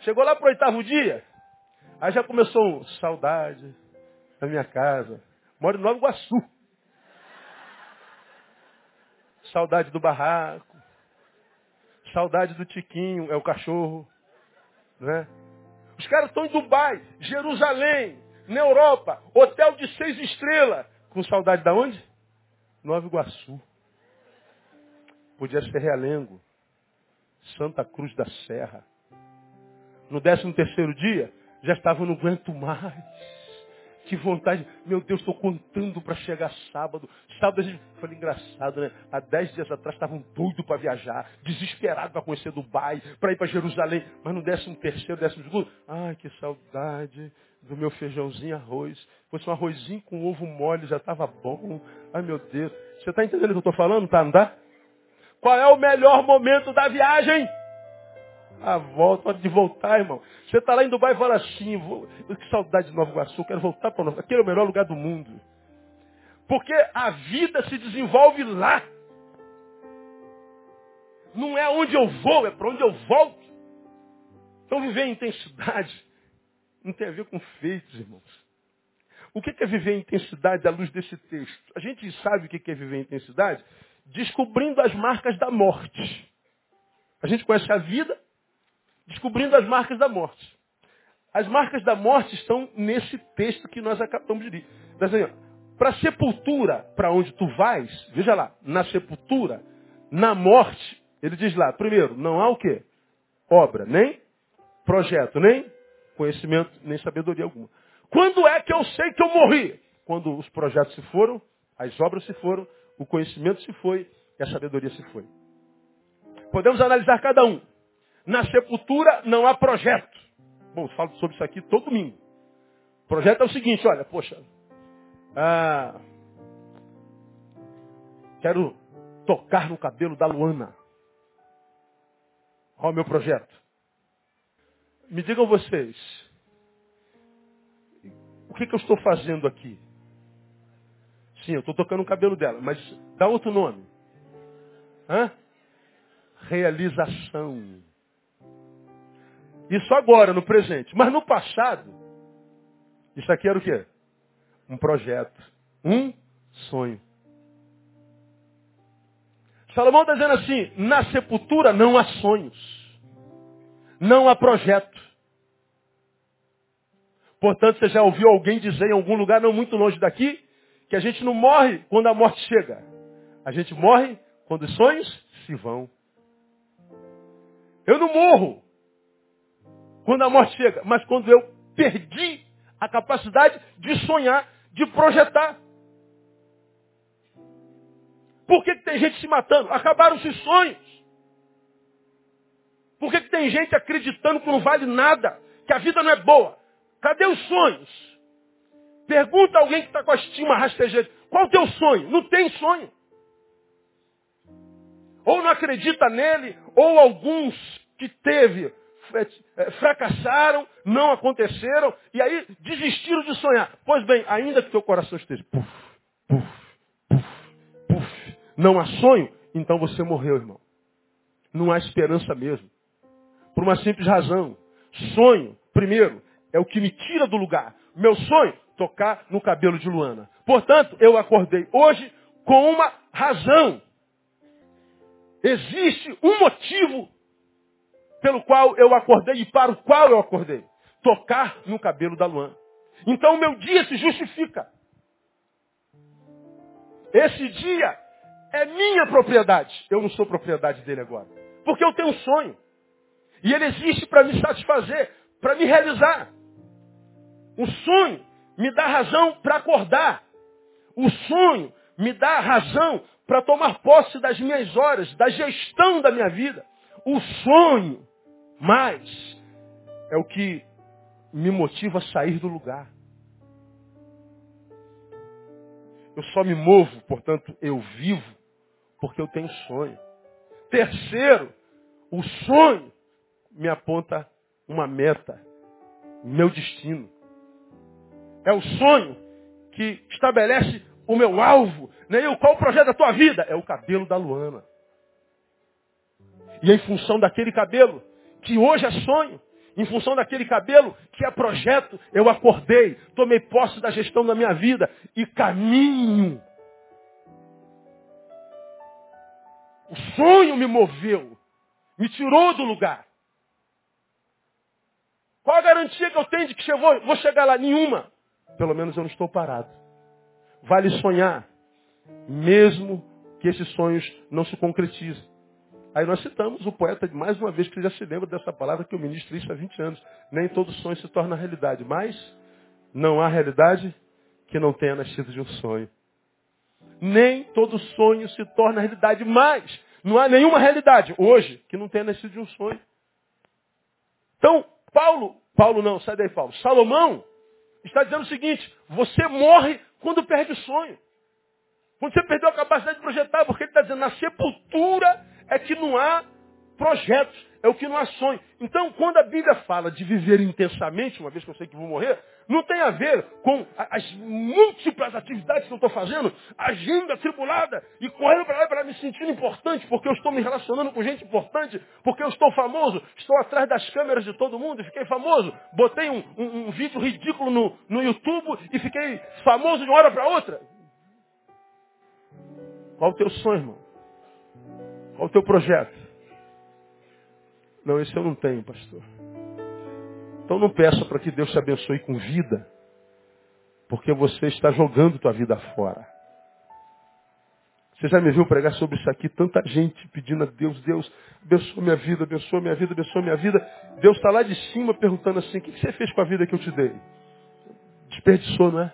Chegou lá para o oitavo dia. Aí já começou um, saudade da minha casa. Moro em Nova Iguaçu. Saudade do barraco. Saudade do Tiquinho, é o cachorro. Né? Os caras estão em Dubai, Jerusalém, na Europa, hotel de seis estrelas. Com saudade da onde? Nova Iguaçu. Podia ser Realengo, Santa Cruz da Serra. No décimo terceiro dia, já estava, não aguento mais. Que vontade. Meu Deus, estou contando para chegar sábado. Sábado a gente foi engraçado, né? Há dez dias atrás estavam doidos para viajar, desesperados para conhecer Dubai, para ir para Jerusalém. Mas no décimo terceiro, décimo segundo, ai que saudade do meu feijãozinho arroz. Fosse um arrozinho com ovo mole, já estava bom. Ai meu Deus. Você está entendendo o que eu estou falando? Tá andar? Qual é o melhor momento da viagem? A volta, hora de voltar, irmão. Você está lá em Dubai e fala assim, vou, que saudade de Nova Iguaçu, quero voltar para Nova Aquele é o melhor lugar do mundo. Porque a vida se desenvolve lá. Não é onde eu vou, é para onde eu volto. Então viver em intensidade não tem a ver com feitos, irmãos. O que é viver em intensidade à luz desse texto? A gente sabe o que é viver em intensidade descobrindo as marcas da morte. A gente conhece a vida, descobrindo as marcas da morte. As marcas da morte estão nesse texto que nós acabamos de ler. Para a sepultura, para onde tu vais, veja lá, na sepultura, na morte, ele diz lá, primeiro, não há o quê? Obra, nem projeto, nem conhecimento, nem sabedoria alguma. Quando é que eu sei que eu morri? Quando os projetos se foram, as obras se foram, o conhecimento se foi e a sabedoria se foi. Podemos analisar cada um. Na sepultura não há projeto. Bom, eu falo sobre isso aqui todo domingo. O projeto é o seguinte, olha, poxa, ah, quero tocar no cabelo da Luana. Olha o meu projeto. Me digam vocês, o que, que eu estou fazendo aqui? Sim, eu estou tocando o cabelo dela, mas dá outro nome. Hã? Realização. Isso agora, no presente. Mas no passado, isso aqui era o quê? Um projeto. Um sonho. Salomão está dizendo assim, na sepultura não há sonhos. Não há projeto. Portanto, você já ouviu alguém dizer em algum lugar, não muito longe daqui, que a gente não morre quando a morte chega. A gente morre quando os sonhos se vão. Eu não morro quando a morte chega, mas quando eu perdi a capacidade de sonhar, de projetar. Por que, que tem gente se matando? Acabaram-se os sonhos. Por que, que tem gente acreditando que não vale nada, que a vida não é boa? Cadê os sonhos? Pergunta a alguém que está com a estima rastejante. Qual o teu sonho? Não tem sonho. Ou não acredita nele, ou alguns que teve é, é, fracassaram, não aconteceram, e aí desistiram de sonhar. Pois bem, ainda que teu coração esteja puf, puf, puf, puf, não há sonho, então você morreu, irmão. Não há esperança mesmo. Por uma simples razão. Sonho, primeiro, é o que me tira do lugar. Meu sonho, tocar no cabelo de Luana. Portanto, eu acordei hoje com uma razão. Existe um motivo pelo qual eu acordei e para o qual eu acordei. Tocar no cabelo da Luana. Então o meu dia se justifica. Esse dia é minha propriedade. Eu não sou propriedade dele agora. Porque eu tenho um sonho. E ele existe para me satisfazer, para me realizar. O sonho me dá razão para acordar. O sonho me dá razão para tomar posse das minhas horas, da gestão da minha vida. O sonho, mais, é o que me motiva a sair do lugar. Eu só me movo, portanto, eu vivo, porque eu tenho sonho. Terceiro, o sonho me aponta uma meta, meu destino. É o sonho que estabelece o meu alvo. Né? E qual o projeto da tua vida? É o cabelo da Luana. E em função daquele cabelo, que hoje é sonho, em função daquele cabelo que é projeto, eu acordei, tomei posse da gestão da minha vida e caminho. O sonho me moveu, me tirou do lugar. Qual a garantia que eu tenho de que eu vou chegar lá? Nenhuma. Pelo menos eu não estou parado. Vale sonhar, mesmo que esses sonhos não se concretizem. Aí nós citamos o poeta mais uma vez, que já se lembra dessa palavra que eu ministro isso há 20 anos. Nem todo sonho se torna realidade, mas não há realidade que não tenha nascido de um sonho. Nem todo sonho se torna realidade, mas não há nenhuma realidade hoje que não tenha nascido de um sonho. Então, Paulo, Paulo não, sai daí, Paulo. Salomão está dizendo o seguinte: você morre quando perde o sonho. Quando você perdeu a capacidade de projetar, porque ele está dizendo, na sepultura é que não há projetos, é o que não há sonho. Então, quando a Bíblia fala de viver intensamente, uma vez que eu sei que vou morrer, não tem a ver com as múltiplas atividades que eu estou fazendo, agindo atribulada e correndo para lá para me sentir importante, porque eu estou me relacionando com gente importante, porque eu estou famoso, estou atrás das câmeras de todo mundo e fiquei famoso. Botei um, um, um vídeo ridículo no, no YouTube e fiquei famoso de uma hora para outra. Qual o teu sonho, irmão? Qual o teu projeto? Não, esse eu não tenho, pastor. Então não peça para que Deus te abençoe com vida, porque você está jogando tua vida fora. Você já me viu pregar sobre isso aqui? Tanta gente pedindo a Deus, Deus, abençoa minha vida, abençoa minha vida, abençoa minha vida. Deus está lá de cima perguntando assim, o que você fez com a vida que eu te dei? Desperdiçou, não é?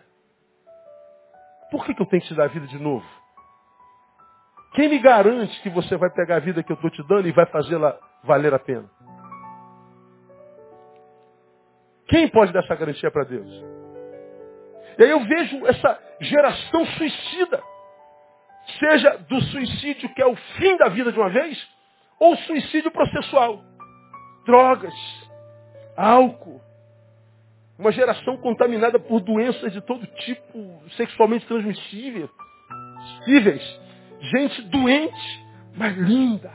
Por que, que eu tenho que te dar a vida de novo? Quem me garante que você vai pegar a vida que eu estou te dando e vai fazê-la valer a pena? Quem pode dar essa garantia para Deus? E aí eu vejo essa geração suicida. Seja do suicídio que é o fim da vida de uma vez, ou suicídio processual. Drogas, álcool. Uma geração contaminada por doenças de todo tipo, sexualmente transmissíveis. Gente doente, mas linda.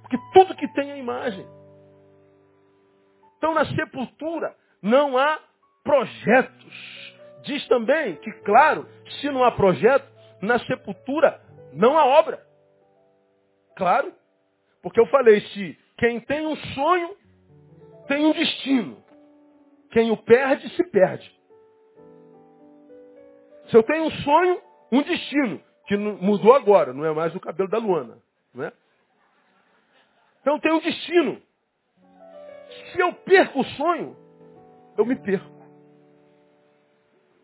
Porque tudo que tem é imagem. Então na sepultura não há projetos. Diz também que, claro, se não há projeto, na sepultura não há obra. Claro. Porque eu falei, se quem tem um sonho tem um destino. Quem o perde, se perde. Se eu tenho um sonho, um destino, que mudou agora, não é mais o cabelo da Luana. Né? Então tem um destino. Se eu perco o sonho, eu me perco.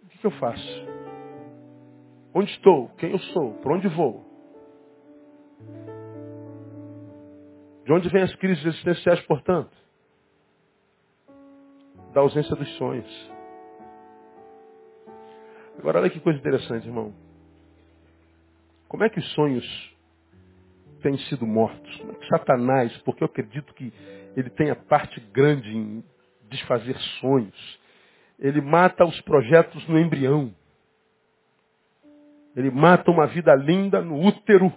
O que, eu faço? Onde estou? Quem eu sou? Para onde vou? De onde vêm as crises existenciais, portanto? Da ausência dos sonhos. Agora, olha que coisa interessante, irmão. Como é que os sonhos têm sido mortos? Satanás, porque eu acredito que ele tem a parte grande em desfazer sonhos, ele mata os projetos no embrião. Ele mata uma vida linda no útero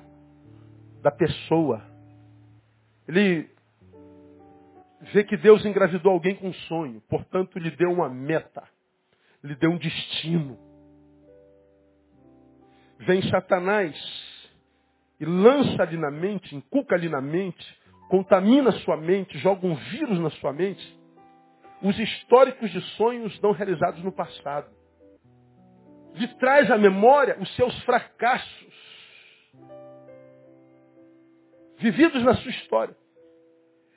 da pessoa. Ele vê que Deus engravidou alguém com um sonho, portanto lhe deu uma meta, lhe deu um destino. Vem Satanás e lança ali na mente, inculca ali na mente, contamina sua mente, joga um vírus na sua mente, os históricos de sonhos não realizados no passado lhe traz à memória os seus fracassos vividos na sua história.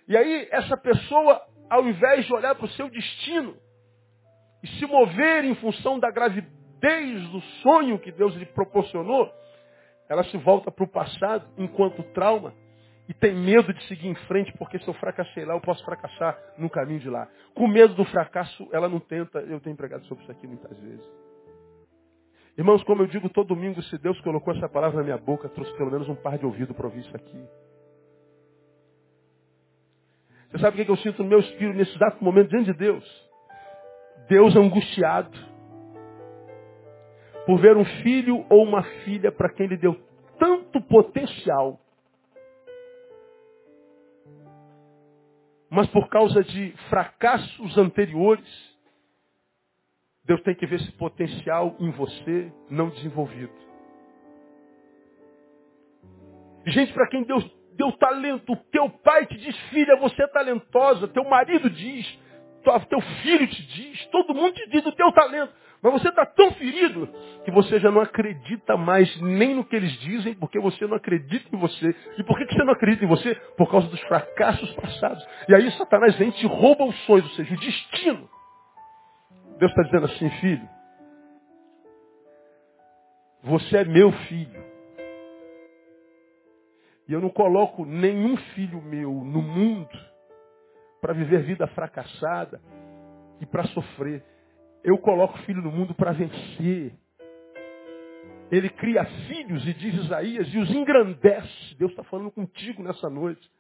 E aí essa pessoa, ao invés de olhar para o seu destino e se mover em função da gravidez do sonho que Deus lhe proporcionou, ela se volta para o passado enquanto trauma e tem medo de seguir em frente, porque se eu fracassei lá, eu posso fracassar no caminho de lá. Com medo do fracasso, ela não tenta. Eu tenho pregado sobre isso aqui muitas vezes. Irmãos, como eu digo todo domingo, se Deus colocou essa palavra na minha boca, trouxe pelo menos um par de ouvido para ouvir isso aqui. Você sabe o que eu sinto no meu espírito nesse exato momento diante de Deus? Deus angustiado por ver um filho ou uma filha para quem ele deu tanto potencial, mas por causa de fracassos anteriores, Deus tem que ver esse potencial em você não desenvolvido. Gente para quem Deus deu talento, teu pai te diz, filha, você é talentosa, teu marido diz, teu filho te diz, todo mundo te diz do teu talento. Mas você está tão ferido que você já não acredita mais nem no que eles dizem, porque você não acredita em você. E por que você não acredita em você? Por causa dos fracassos passados. E aí Satanás vem e te rouba os sonhos, ou seja, o destino. Deus está dizendo assim, filho, você é meu filho. E eu não coloco nenhum filho meu no mundo para viver vida fracassada e para sofrer. Eu coloco filho no mundo para vencer. Ele cria filhos, e diz Isaías, e os engrandece. Deus está falando contigo nessa noite.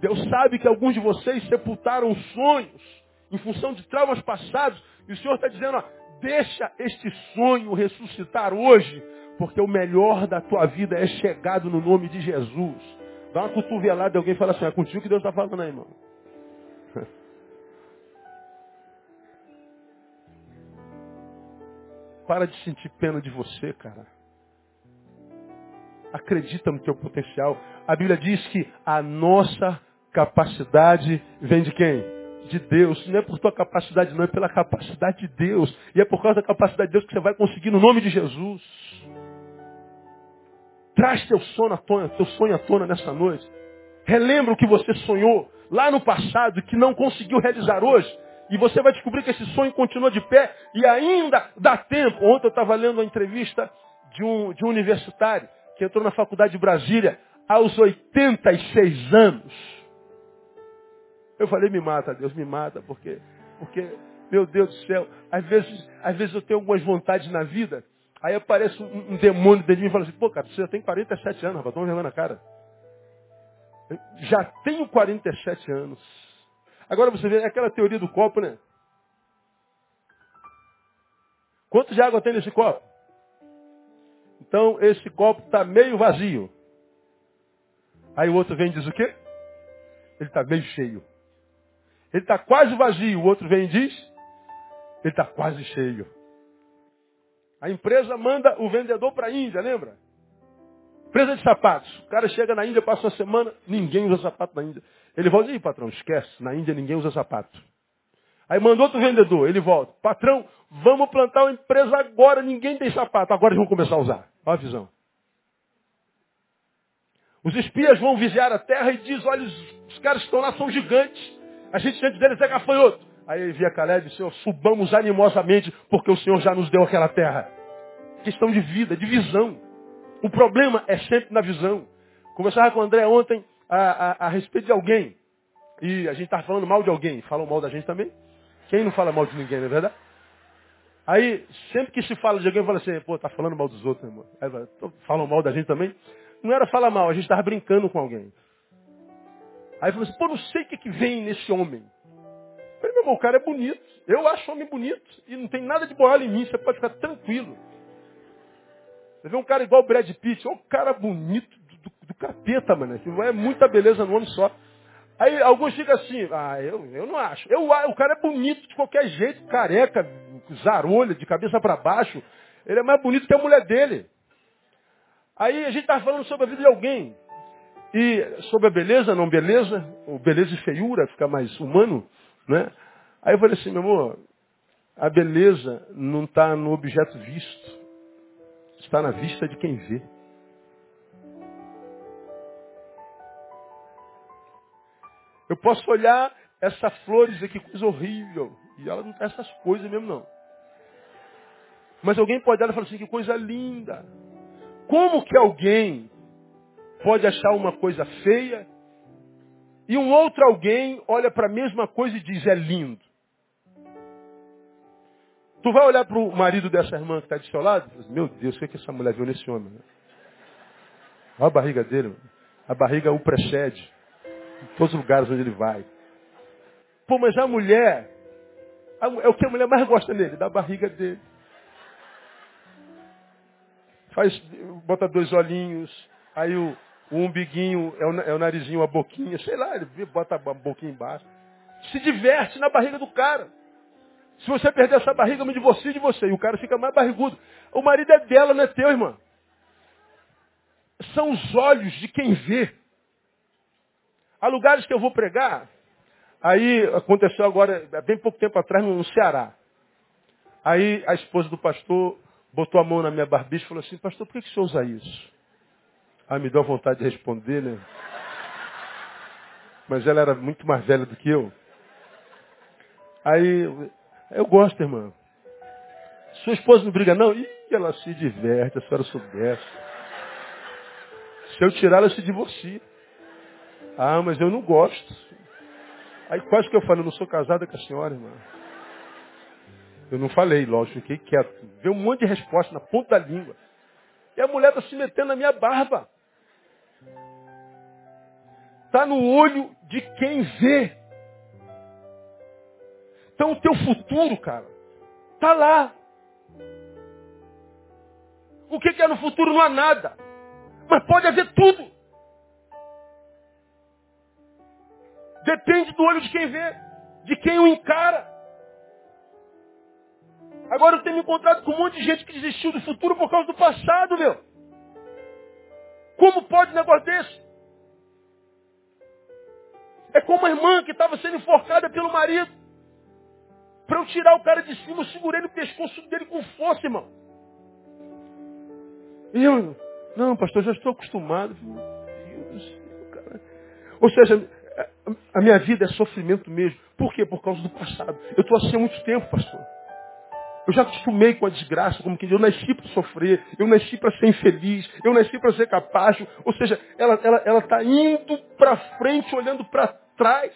Deus sabe que alguns de vocês sepultaram sonhos em função de traumas passados e o Senhor está dizendo, ó, deixa este sonho ressuscitar hoje, porque o melhor da tua vida é chegado no nome de Jesus. Dá uma cotovelada e alguém fala assim, é contigo que Deus está falando aí, irmão. Para de sentir pena de você, cara. Acredita no teu potencial. A Bíblia diz que a nossa capacidade vem de quem? de Deus. Não é por tua capacidade, não, é pela capacidade de Deus. E é por causa da capacidade de Deus que você vai conseguir no nome de Jesus. Traz teu sonho à tona, teu sonho à tona nessa noite. Relembra o que você sonhou lá no passado e que não conseguiu realizar hoje. E você vai descobrir que esse sonho continua de pé e ainda dá tempo. Ontem eu estava lendo uma entrevista de um, de um universitário que entrou na faculdade de Brasília aos 86 anos. Eu falei, me mata, Deus, me mata, porque, porque, meu Deus do céu, às vezes, às vezes eu tenho algumas vontades na vida, aí aparece um, um demônio dentro de mim e fala assim, pô, cara, você já tem 47 anos, rapaz, toma vergonha na cara. Já tenho 47 anos. Agora você vê aquela teoria do copo, né? Quanto de água tem nesse copo? Então esse copo está meio vazio. Aí o outro vem e diz o quê? Ele está meio cheio. Ele está quase vazio. O outro vem e diz, ele está quase cheio. A empresa manda o vendedor para a Índia, lembra? Empresa de sapatos. O cara chega na Índia, passa uma semana, ninguém usa sapato na Índia. Ele volta, e patrão, esquece, na Índia ninguém usa sapato. Aí manda outro vendedor, ele volta. Patrão, vamos plantar uma empresa agora, ninguém tem sapato, agora eles vão começar a usar. Olha a visão. Os espias vão vigiar a terra e diz, olha, os, caras que estão lá são gigantes. A gente diante deles é gafanhoto. Aí ele via Caleb e Senhor, subamos animosamente, porque o Senhor já nos deu aquela terra. Questão de vida, de visão. O problema é sempre na visão. Conversava com o André ontem a, a, a respeito de alguém. E a gente estava falando mal de alguém. Falam mal da gente também? Quem não fala mal de ninguém, não é verdade? Aí, sempre que se fala de alguém, fala assim, pô, tá falando mal dos outros, irmão. Aí, falam mal da gente também. Não era falar mal, a gente estava brincando com alguém. Aí falou assim, pô, não sei o que, que vem nesse homem. Eu falei, meu irmão, o cara é bonito. Eu acho o homem bonito. E não tem nada de boalho em mim, você pode ficar tranquilo. Você vê um cara igual o Brad Pitt, é um cara bonito do, do, do capeta, mano. É muita beleza no homem só. Aí alguns ficam assim, ah, eu, eu não acho. Eu, o cara é bonito de qualquer jeito, careca, zarolha, de cabeça para baixo. Ele é mais bonito que a mulher dele. Aí a gente estava falando sobre a vida de alguém. E sobre a beleza, não beleza, ou beleza e feiura, ficar mais humano, né? Aí eu falei assim, meu amor, a beleza não está no objeto visto, está na vista de quem vê. Eu posso olhar essa flor e dizer que coisa horrível. E ela não tem essas coisas mesmo, não. Mas alguém pode olhar e falar assim, que coisa linda. Como que alguém pode achar uma coisa feia e um outro alguém olha para a mesma coisa e diz, é lindo? Tu vai olhar para o marido dessa irmã que está de seu lado diz, meu Deus, o que, é que essa mulher viu nesse homem? Olha a barriga dele. A barriga o precede. Em todos os lugares onde ele vai. Pô, mas a mulher, é o que a mulher mais gosta nele, da barriga dele faz, bota dois olhinhos, aí o, o umbiguinho é o, é o, narizinho, a boquinha, sei lá, ele bota a boquinha embaixo. Se diverte na barriga do cara. Se você perder essa barriga, eu me divorcio de você. E o cara fica mais barrigudo. O marido é dela, não é teu, irmão. São os olhos de quem vê. Há lugares que eu vou pregar. Aí aconteceu agora, bem pouco tempo atrás, no Ceará. Aí a esposa do pastor botou a mão na minha barbicha e falou assim, pastor, por que, que o senhor usa isso? Aí me deu vontade de responder, né? Mas ela era muito mais velha do que eu. Aí, eu gosto, irmã. Sua esposa não briga, não? Ih, ela se diverte, a senhora soubesse. Se eu tirar, ela se divorcia. Ah, mas eu não gosto. Aí quase que eu falo, eu não sou casada com a senhora, irmã. Eu não falei, lógico, fiquei quieto. Veio um monte de resposta na ponta da língua. E a mulher está se metendo na minha barba. Está no olho de quem vê. Então o teu futuro, cara, está lá. O que, que é no futuro? Não há nada. Mas pode haver tudo. Depende do olho de quem vê, de quem o encara. Agora eu tenho me encontrado com um monte de gente que desistiu do futuro por causa do passado, meu. Como pode um negócio desse? É como a irmã que estava sendo enforcada pelo marido. Para eu tirar o cara de cima, eu segurei no pescoço dele com força, irmão. E eu, não, pastor, já estou acostumado. Meu Deus do céu, cara. Ou seja, a minha vida é sofrimento mesmo. Por quê? Por causa do passado. Eu estou assim há muito tempo, pastor. Eu já acostumei com a desgraça, como que eu nasci para sofrer, eu nasci para ser infeliz, eu nasci para ser capaz. Ou seja, ela está ela, ela tá indo para frente, olhando para trás,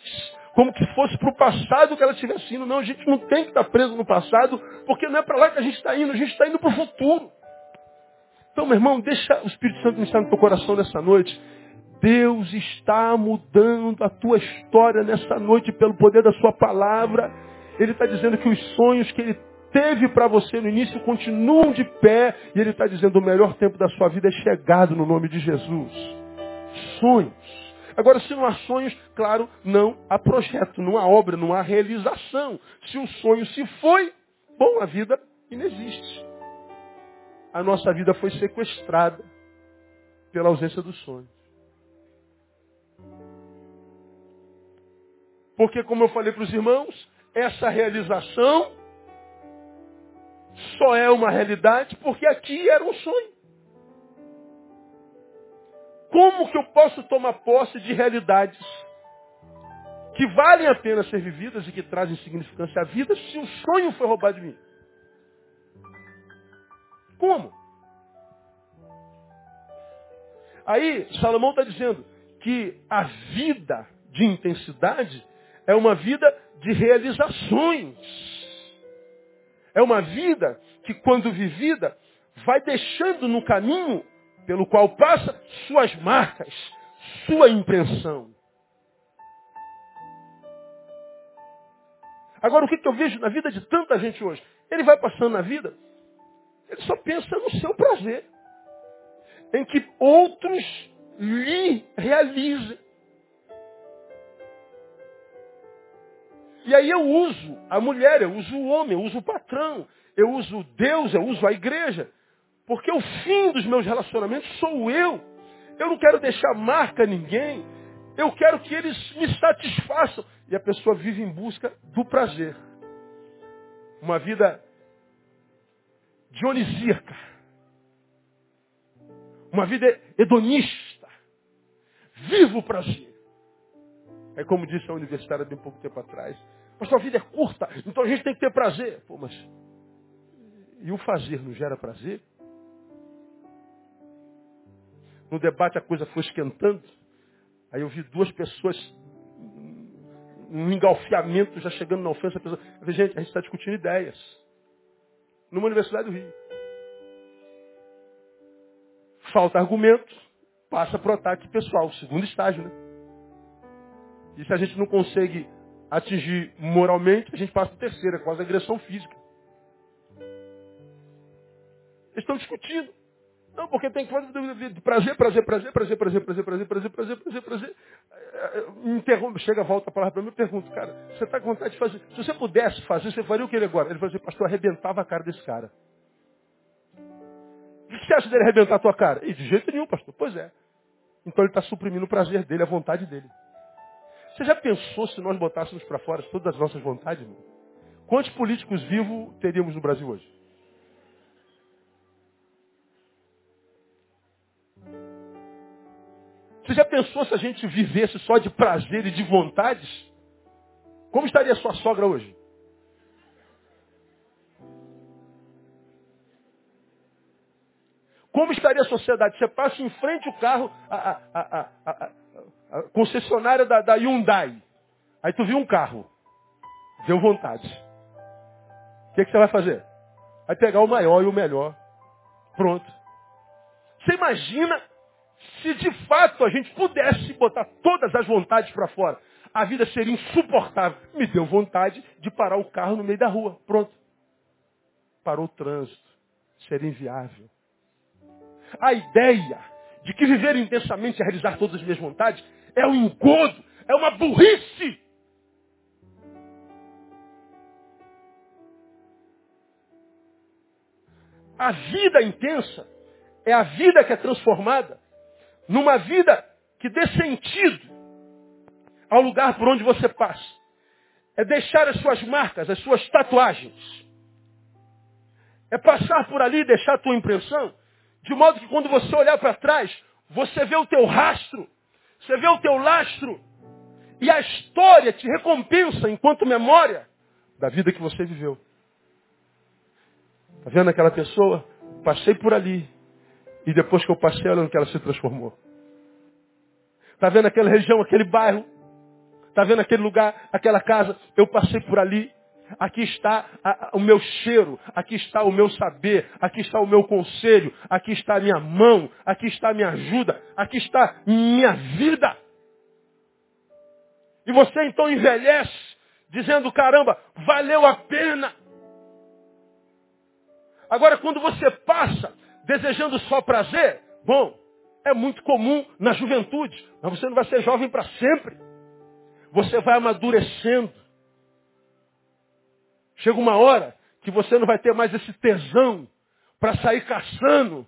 como que fosse para o passado que ela estivesse indo. Não, a gente não tem que estar tá preso no passado, porque não é para lá que a gente está indo, a gente está indo para o futuro. Então, meu irmão, deixa o Espírito Santo ministrar no teu coração nessa noite. Deus está mudando a tua história nessa noite pelo poder da sua palavra. Ele está dizendo que os sonhos que ele teve para você no início continuam de pé. E ele está dizendo o melhor tempo da sua vida é chegado no nome de Jesus. Sonhos. Agora, se não há sonhos, claro, não há projeto, não há obra, não há realização. Se o sonho se foi, bom, a vida inexiste. A nossa vida foi sequestrada pela ausência dos sonhos. Porque, como eu falei para os irmãos, essa realização só é uma realidade porque aqui era um sonho. Como que eu posso tomar posse de realidades que valem a pena ser vividas e que trazem significância à vida se o sonho foi roubado de mim? Como? Aí, Salomão está dizendo que a vida de intensidade é uma vida de realizações. É uma vida que, quando vivida, vai deixando no caminho pelo qual passa suas marcas, sua impressão. Agora, o que, que eu vejo na vida de tanta gente hoje? Ele vai passando na vida, ele só pensa no seu prazer, em que outros lhe realizem. E aí eu uso a mulher, eu uso o homem, eu uso o patrão, eu uso Deus, eu uso a igreja. Porque o fim dos meus relacionamentos sou eu. Eu não quero deixar marca a ninguém. Eu quero que eles me satisfaçam. E a pessoa vive em busca do prazer. Uma vida dionisíaca. Uma vida hedonista. Viva o prazer. É como disse a universitária bem pouco tempo atrás. Mas sua vida é curta, então a gente tem que ter prazer. Pô, mas e o fazer não gera prazer? No debate a coisa foi esquentando. Aí eu vi duas pessoas, um engalfiamento já chegando na ofensa. A pessoa, eu falei, gente, a gente está discutindo ideias. Numa universidade do Rio. Falta argumento, passa para o ataque pessoal, segundo estágio, né? E se a gente não consegue atingir moralmente, a gente passa para terceira, quase agressão física. Eles estão discutindo. Não, porque tem que fazer prazer, prazer, prazer, prazer, prazer, prazer, prazer, prazer, prazer, prazer, prazer. Interrompe, chega, volta a palavra para mim, eu pergunto, cara, você está com vontade de fazer? Se você pudesse fazer, você faria o que ele agora? Ele falou assim, pastor, arrebentava a cara desse cara. O que você acha dele arrebentar a tua cara? E de jeito nenhum, pastor. Pois é. Então ele está suprimindo o prazer dele, a vontade dele. Você já pensou se nós botássemos para fora todas as nossas vontades? Irmão? Quantos políticos vivos teríamos no Brasil hoje? Você já pensou se a gente vivesse só de prazer e de vontades? Como estaria sua sogra hoje? Como estaria a sociedade? Você passa em frente o carro, a, a, a, a concessionária da, da Hyundai. Aí tu viu um carro. Deu vontade. O que, que você vai fazer? Vai pegar o maior e o melhor. Pronto. Você imagina se de fato a gente pudesse botar todas as vontades para fora. A vida seria insuportável. Me deu vontade de parar o carro no meio da rua. Pronto. Parou o trânsito. Seria inviável. A ideia de que viver intensamente e realizar todas as minhas vontades é um engodo, é uma burrice. A vida intensa é a vida que é transformada numa vida que dê sentido ao lugar por onde você passa. É deixar as suas marcas, as suas tatuagens. É passar por ali e deixar a tua impressão, de modo que quando você olhar para trás, você vê o teu rastro, você vê o teu lastro, e a história te recompensa enquanto memória da vida que você viveu. Está vendo aquela pessoa? Passei por ali. E depois que eu passei, olha no que ela se transformou. Está vendo aquela região, aquele bairro? Está vendo aquele lugar, aquela casa? Eu passei por ali. Aqui está a, a, o meu cheiro, aqui está o meu saber, aqui está o meu conselho, aqui está a minha mão, aqui está a minha ajuda, aqui está minha vida. E você então envelhece, dizendo, caramba, valeu a pena. Agora, quando você passa desejando só prazer, bom, é muito comum na juventude, mas você não vai ser jovem para sempre. Você vai amadurecendo. Chega uma hora que você não vai ter mais esse tesão para sair caçando.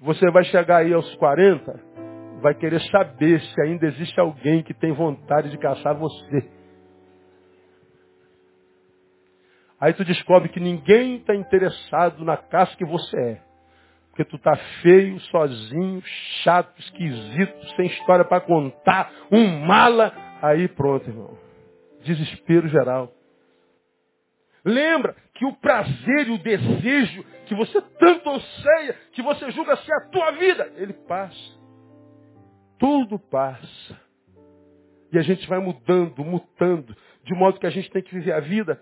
Você vai chegar aí aos 40, vai querer saber se ainda existe alguém que tem vontade de caçar você. Aí tu descobre que ninguém está interessado na caça que você é. Porque tu tá feio, sozinho, chato, esquisito, sem história para contar, um mala. Aí pronto, irmão. Desespero geral. Lembra que o prazer e o desejo que você tanto anseia, que você julga ser a tua vida, ele passa. Tudo passa. E a gente vai mudando, mutando, de modo que a gente tem que viver a vida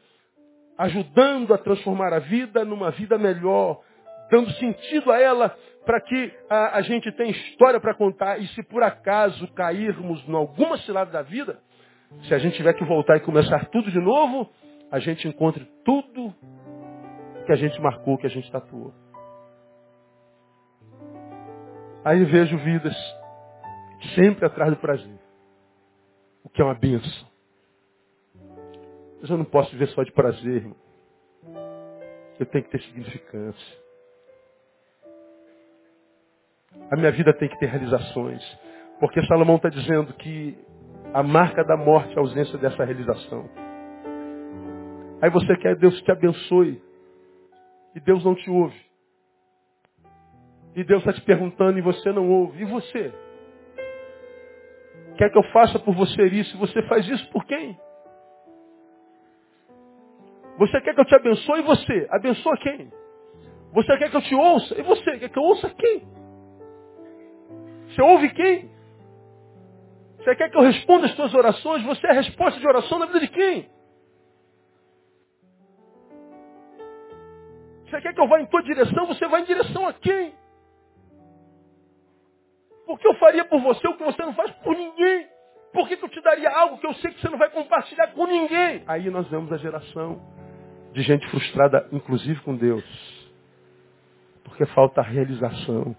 ajudando a transformar a vida numa vida melhor, dando sentido a ela para que a, a, gente tenha história para contar. E se por acaso cairmos em alguma cilada da vida, se a gente tiver que voltar e começar tudo de novo, a gente encontre tudo que a gente marcou, que a gente tatuou. Aí vejo vidas sempre atrás do prazer. O que é uma benção. Mas eu não posso viver só de prazer, irmão. Eu tenho que ter significância. A minha vida tem que ter realizações. Porque Salomão está dizendo que a marca da morte é a ausência dessa realização. Aí você quer Deus te abençoe. E Deus não te ouve. E Deus está te perguntando e você não ouve. E você? Quer que eu faça por você isso? E você faz isso por quem? Você quer que eu te abençoe e você? Abençoa quem? Você quer que eu te ouça? E você? Quer que eu ouça quem? Você ouve quem? Você quer que eu responda as suas orações? Você é a resposta de oração na vida de quem? Você quer que eu vá em tua direção? Você vai em direção a quem? Porque eu faria por você o que você não faz por ninguém. Por que, que eu te daria algo que eu sei que você não vai compartilhar com ninguém? Aí nós vemos a geração de gente frustrada, inclusive com Deus. Porque falta realização.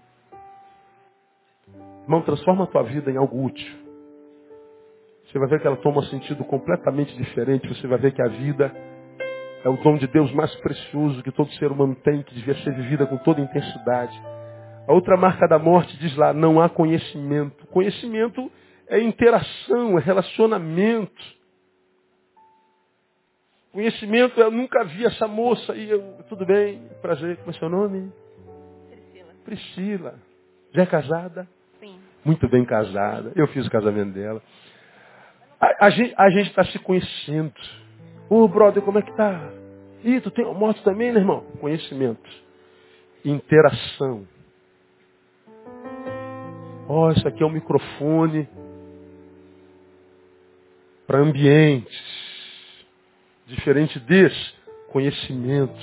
Irmão, transforma a tua vida em algo útil. Você vai ver que ela toma um sentido completamente diferente. Você vai ver que a vida é o dom de Deus mais precioso que todo ser humano tem, que devia ser vivida com toda intensidade. A outra marca da morte diz lá, não há conhecimento. Conhecimento é interação, é relacionamento. Conhecimento, eu nunca vi essa moça e eu, tudo bem, prazer, como é seu nome? Priscila. Priscila. Já é casada? Muito bem casada. Eu fiz o casamento dela. A, a gente está se conhecendo. Ô, oh, brother, como é que tá? Ih, tu tem moto também, né, irmão? Conhecimento. Interação. Ó, oh, isso aqui é um microfone para ambientes Diferente desse, conhecimento.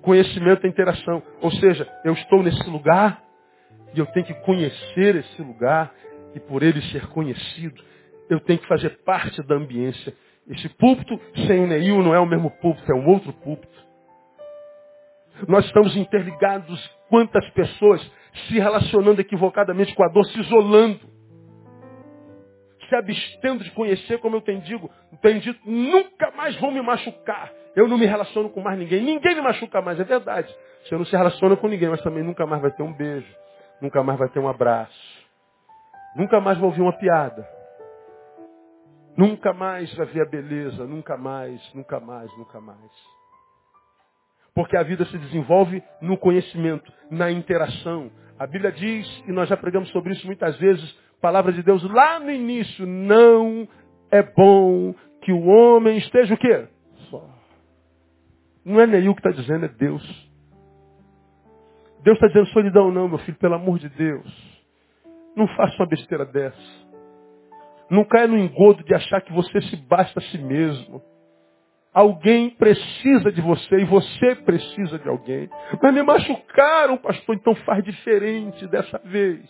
Conhecimento é interação. Ou seja, eu estou nesse lugar e eu tenho que conhecer esse lugar e por ele ser conhecido, eu tenho que fazer parte da ambiência. Esse púlpito sem o Neil não é o mesmo púlpito, é um outro púlpito. Nós estamos interligados, quantas pessoas se relacionando equivocadamente com a dor, se isolando se abstendo de conhecer, como eu tenho, digo, tenho dito, nunca mais vão me machucar. Eu não me relaciono com mais ninguém. Ninguém me machuca mais, é verdade. Você não se relaciona com ninguém, mas também nunca mais vai ter um beijo. Nunca mais vai ter um abraço. Nunca mais vai ouvir uma piada. Nunca mais vai ver a beleza. Nunca mais, nunca mais, nunca mais. Porque a vida se desenvolve no conhecimento, na interação. A Bíblia diz, e nós já pregamos sobre isso muitas vezes, palavra de Deus lá no início, não é bom que o homem esteja o quê? Só. Não é Neil que está dizendo, é Deus. Deus está dizendo solidão não, meu filho, pelo amor de Deus. Não faça uma besteira dessa. Não caia no engodo de achar que você se basta a si mesmo. Alguém precisa de você e você precisa de alguém. Mas me machucaram, pastor, então faz diferente dessa vez.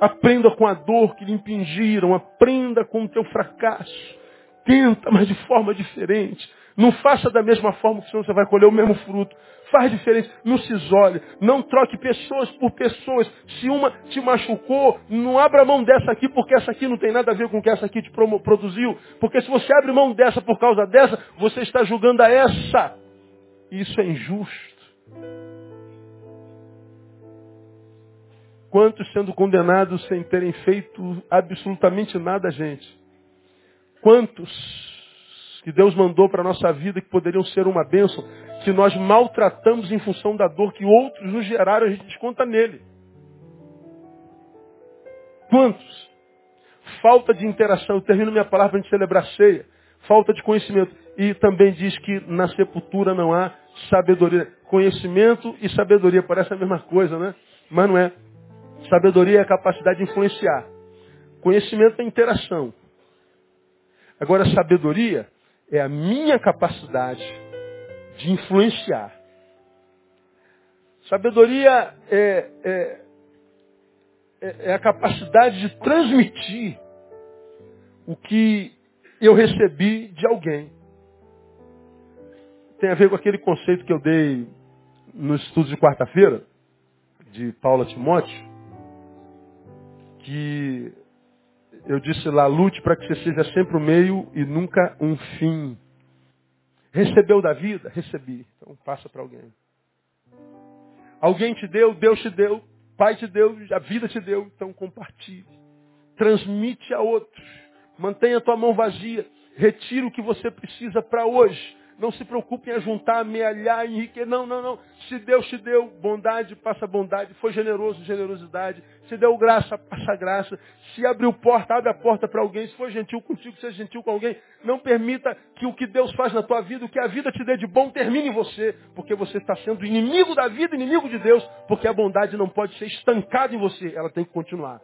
Aprenda com a dor que lhe impingiram, aprenda com o teu fracasso. Tenta, mas de forma diferente. Não faça da mesma forma, senão você vai colher o mesmo fruto. Faz diferença. Não se isole. Não troque pessoas por pessoas. Se uma te machucou, não abra mão dessa aqui, porque essa aqui não tem nada a ver com o que essa aqui te produziu. Porque se você abre mão dessa por causa dessa, você está julgando a essa. Isso é injusto. Quantos sendo condenados sem terem feito absolutamente nada, gente? Quantos que Deus mandou para a nossa vida que poderiam ser uma bênção, que nós maltratamos em função da dor que outros nos geraram, a gente desconta nele. Quantos? Falta de interação. Eu termino minha palavra para a gente celebrar a ceia. Falta de conhecimento. E também diz que na sepultura não há sabedoria. Conhecimento e sabedoria parece a mesma coisa, né? Mas não é. Sabedoria é a capacidade de influenciar. Conhecimento é interação. Agora, sabedoria é a minha capacidade de influenciar. Sabedoria é, é, é, é a capacidade de transmitir o que eu recebi de alguém. Tem a ver com aquele conceito que eu dei no estudo de quarta-feira, de Paula Timóteo, que eu disse lá, lute para que você seja sempre o meio e nunca um fim. Recebeu da vida? Recebi. Então passa para alguém. Alguém te deu, Deus te deu, Pai te deu, a vida te deu, então compartilhe. Transmite a outros. Mantenha a tua mão vazia. Retira o que você precisa para hoje. Não se preocupe em ajuntar, amealhar, enriquecer. Não, não, não. Se Deus te deu bondade, passa bondade. Foi generoso, generosidade. Se deu graça, passa graça. Se abriu porta, abre a porta para alguém. Se foi gentil contigo, seja gentil com alguém. Não permita que o que Deus faz na tua vida, o que a vida te dê de bom, termine em você. Porque você está sendo inimigo da vida, inimigo de Deus. Porque a bondade não pode ser estancada em você. Ela tem que continuar.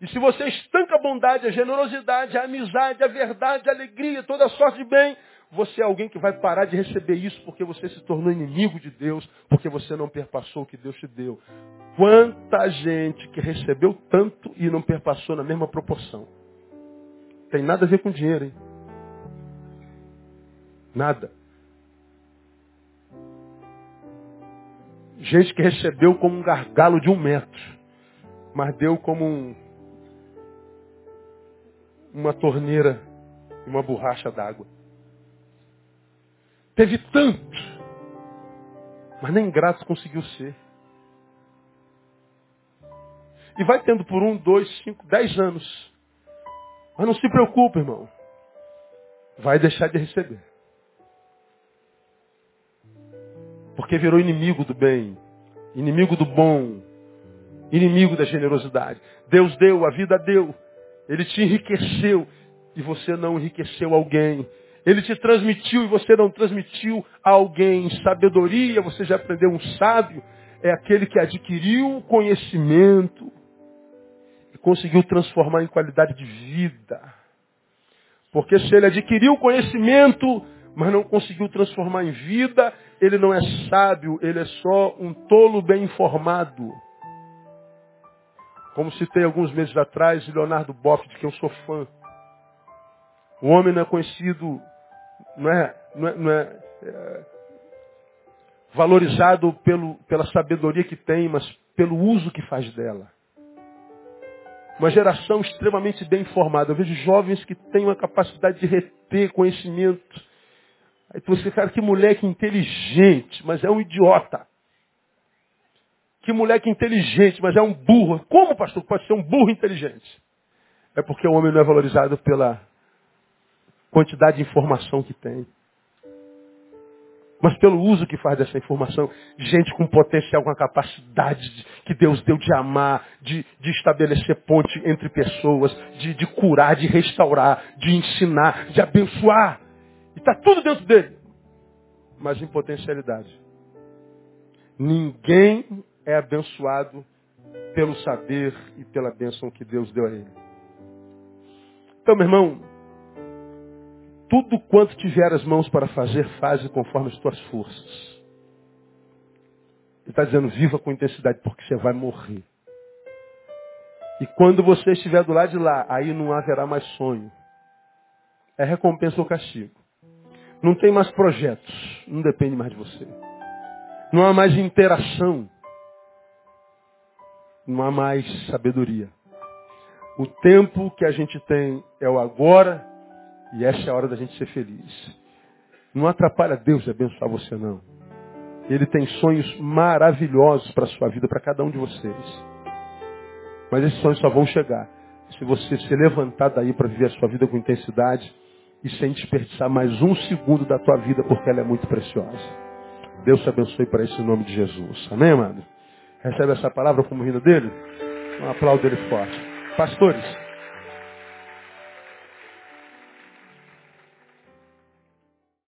E se você estanca a bondade, a generosidade, a amizade, a verdade, a alegria, toda sorte de bem, você é alguém que vai parar de receber isso porque você se tornou inimigo de Deus, porque você não perpassou o que Deus te deu. Quanta gente que recebeu tanto e não perpassou na mesma proporção. Tem nada a ver com dinheiro, hein? Nada. Gente que recebeu como um gargalo de um metro, mas deu como um, uma torneira e uma borracha d'água. Teve tanto, mas nem grato conseguiu ser. E vai tendo por um, dois, cinco, dez anos. Mas não se preocupe, irmão. Vai deixar de receber. Porque virou inimigo do bem, inimigo do bom, inimigo da generosidade. Deus deu, a vida deu. Ele te enriqueceu e você não enriqueceu alguém. Ele te transmitiu e você não transmitiu a alguém. Sabedoria, você já aprendeu um sábio, é aquele que adquiriu conhecimento e conseguiu transformar em qualidade de vida. Porque se ele adquiriu conhecimento, mas não conseguiu transformar em vida, ele não é sábio, ele é só um tolo bem informado. Como citei alguns meses atrás, Leonardo Boff, de que eu sou fã. O homem não é conhecido não é, não é, não é, é valorizado pelo, pela sabedoria que tem, mas pelo uso que faz dela. Uma geração extremamente bem informada. Eu vejo jovens que têm uma capacidade de reter conhecimento. Aí tu você, cara, que moleque inteligente, mas é um idiota. Que moleque inteligente, mas é um burro. Como, pastor, pode ser um burro inteligente? É porque o homem não é valorizado pela quantidade de informação que tem. Mas pelo uso que faz dessa informação, gente com potencial, com a capacidade de, que Deus deu de amar, de, de estabelecer ponte entre pessoas, de, de curar, de restaurar, de ensinar, de abençoar. E está tudo dentro dele. Mas em potencialidade. Ninguém é abençoado pelo saber e pela bênção que Deus deu a ele. Então, meu irmão, tudo quanto tiver as mãos para fazer, faze conforme as tuas forças. Ele está dizendo, viva com intensidade, porque você vai morrer. E quando você estiver do lado de lá, aí não haverá mais sonho. É recompensa ou castigo. Não tem mais projetos. Não depende mais de você. Não há mais interação. Não há mais sabedoria. O tempo que a gente tem é o agora e essa é a hora da gente ser feliz. Não atrapalha Deus de abençoar você, não. Ele tem sonhos maravilhosos para a sua vida, para cada um de vocês. Mas esses sonhos só vão chegar se você se levantar daí para viver a sua vida com intensidade e sem desperdiçar mais um segundo da tua vida, porque ela é muito preciosa. Deus te abençoe para esse nome de Jesus. Amém, amado? Recebe essa palavra como vinda dele? Um aplauso dele forte. Pastores.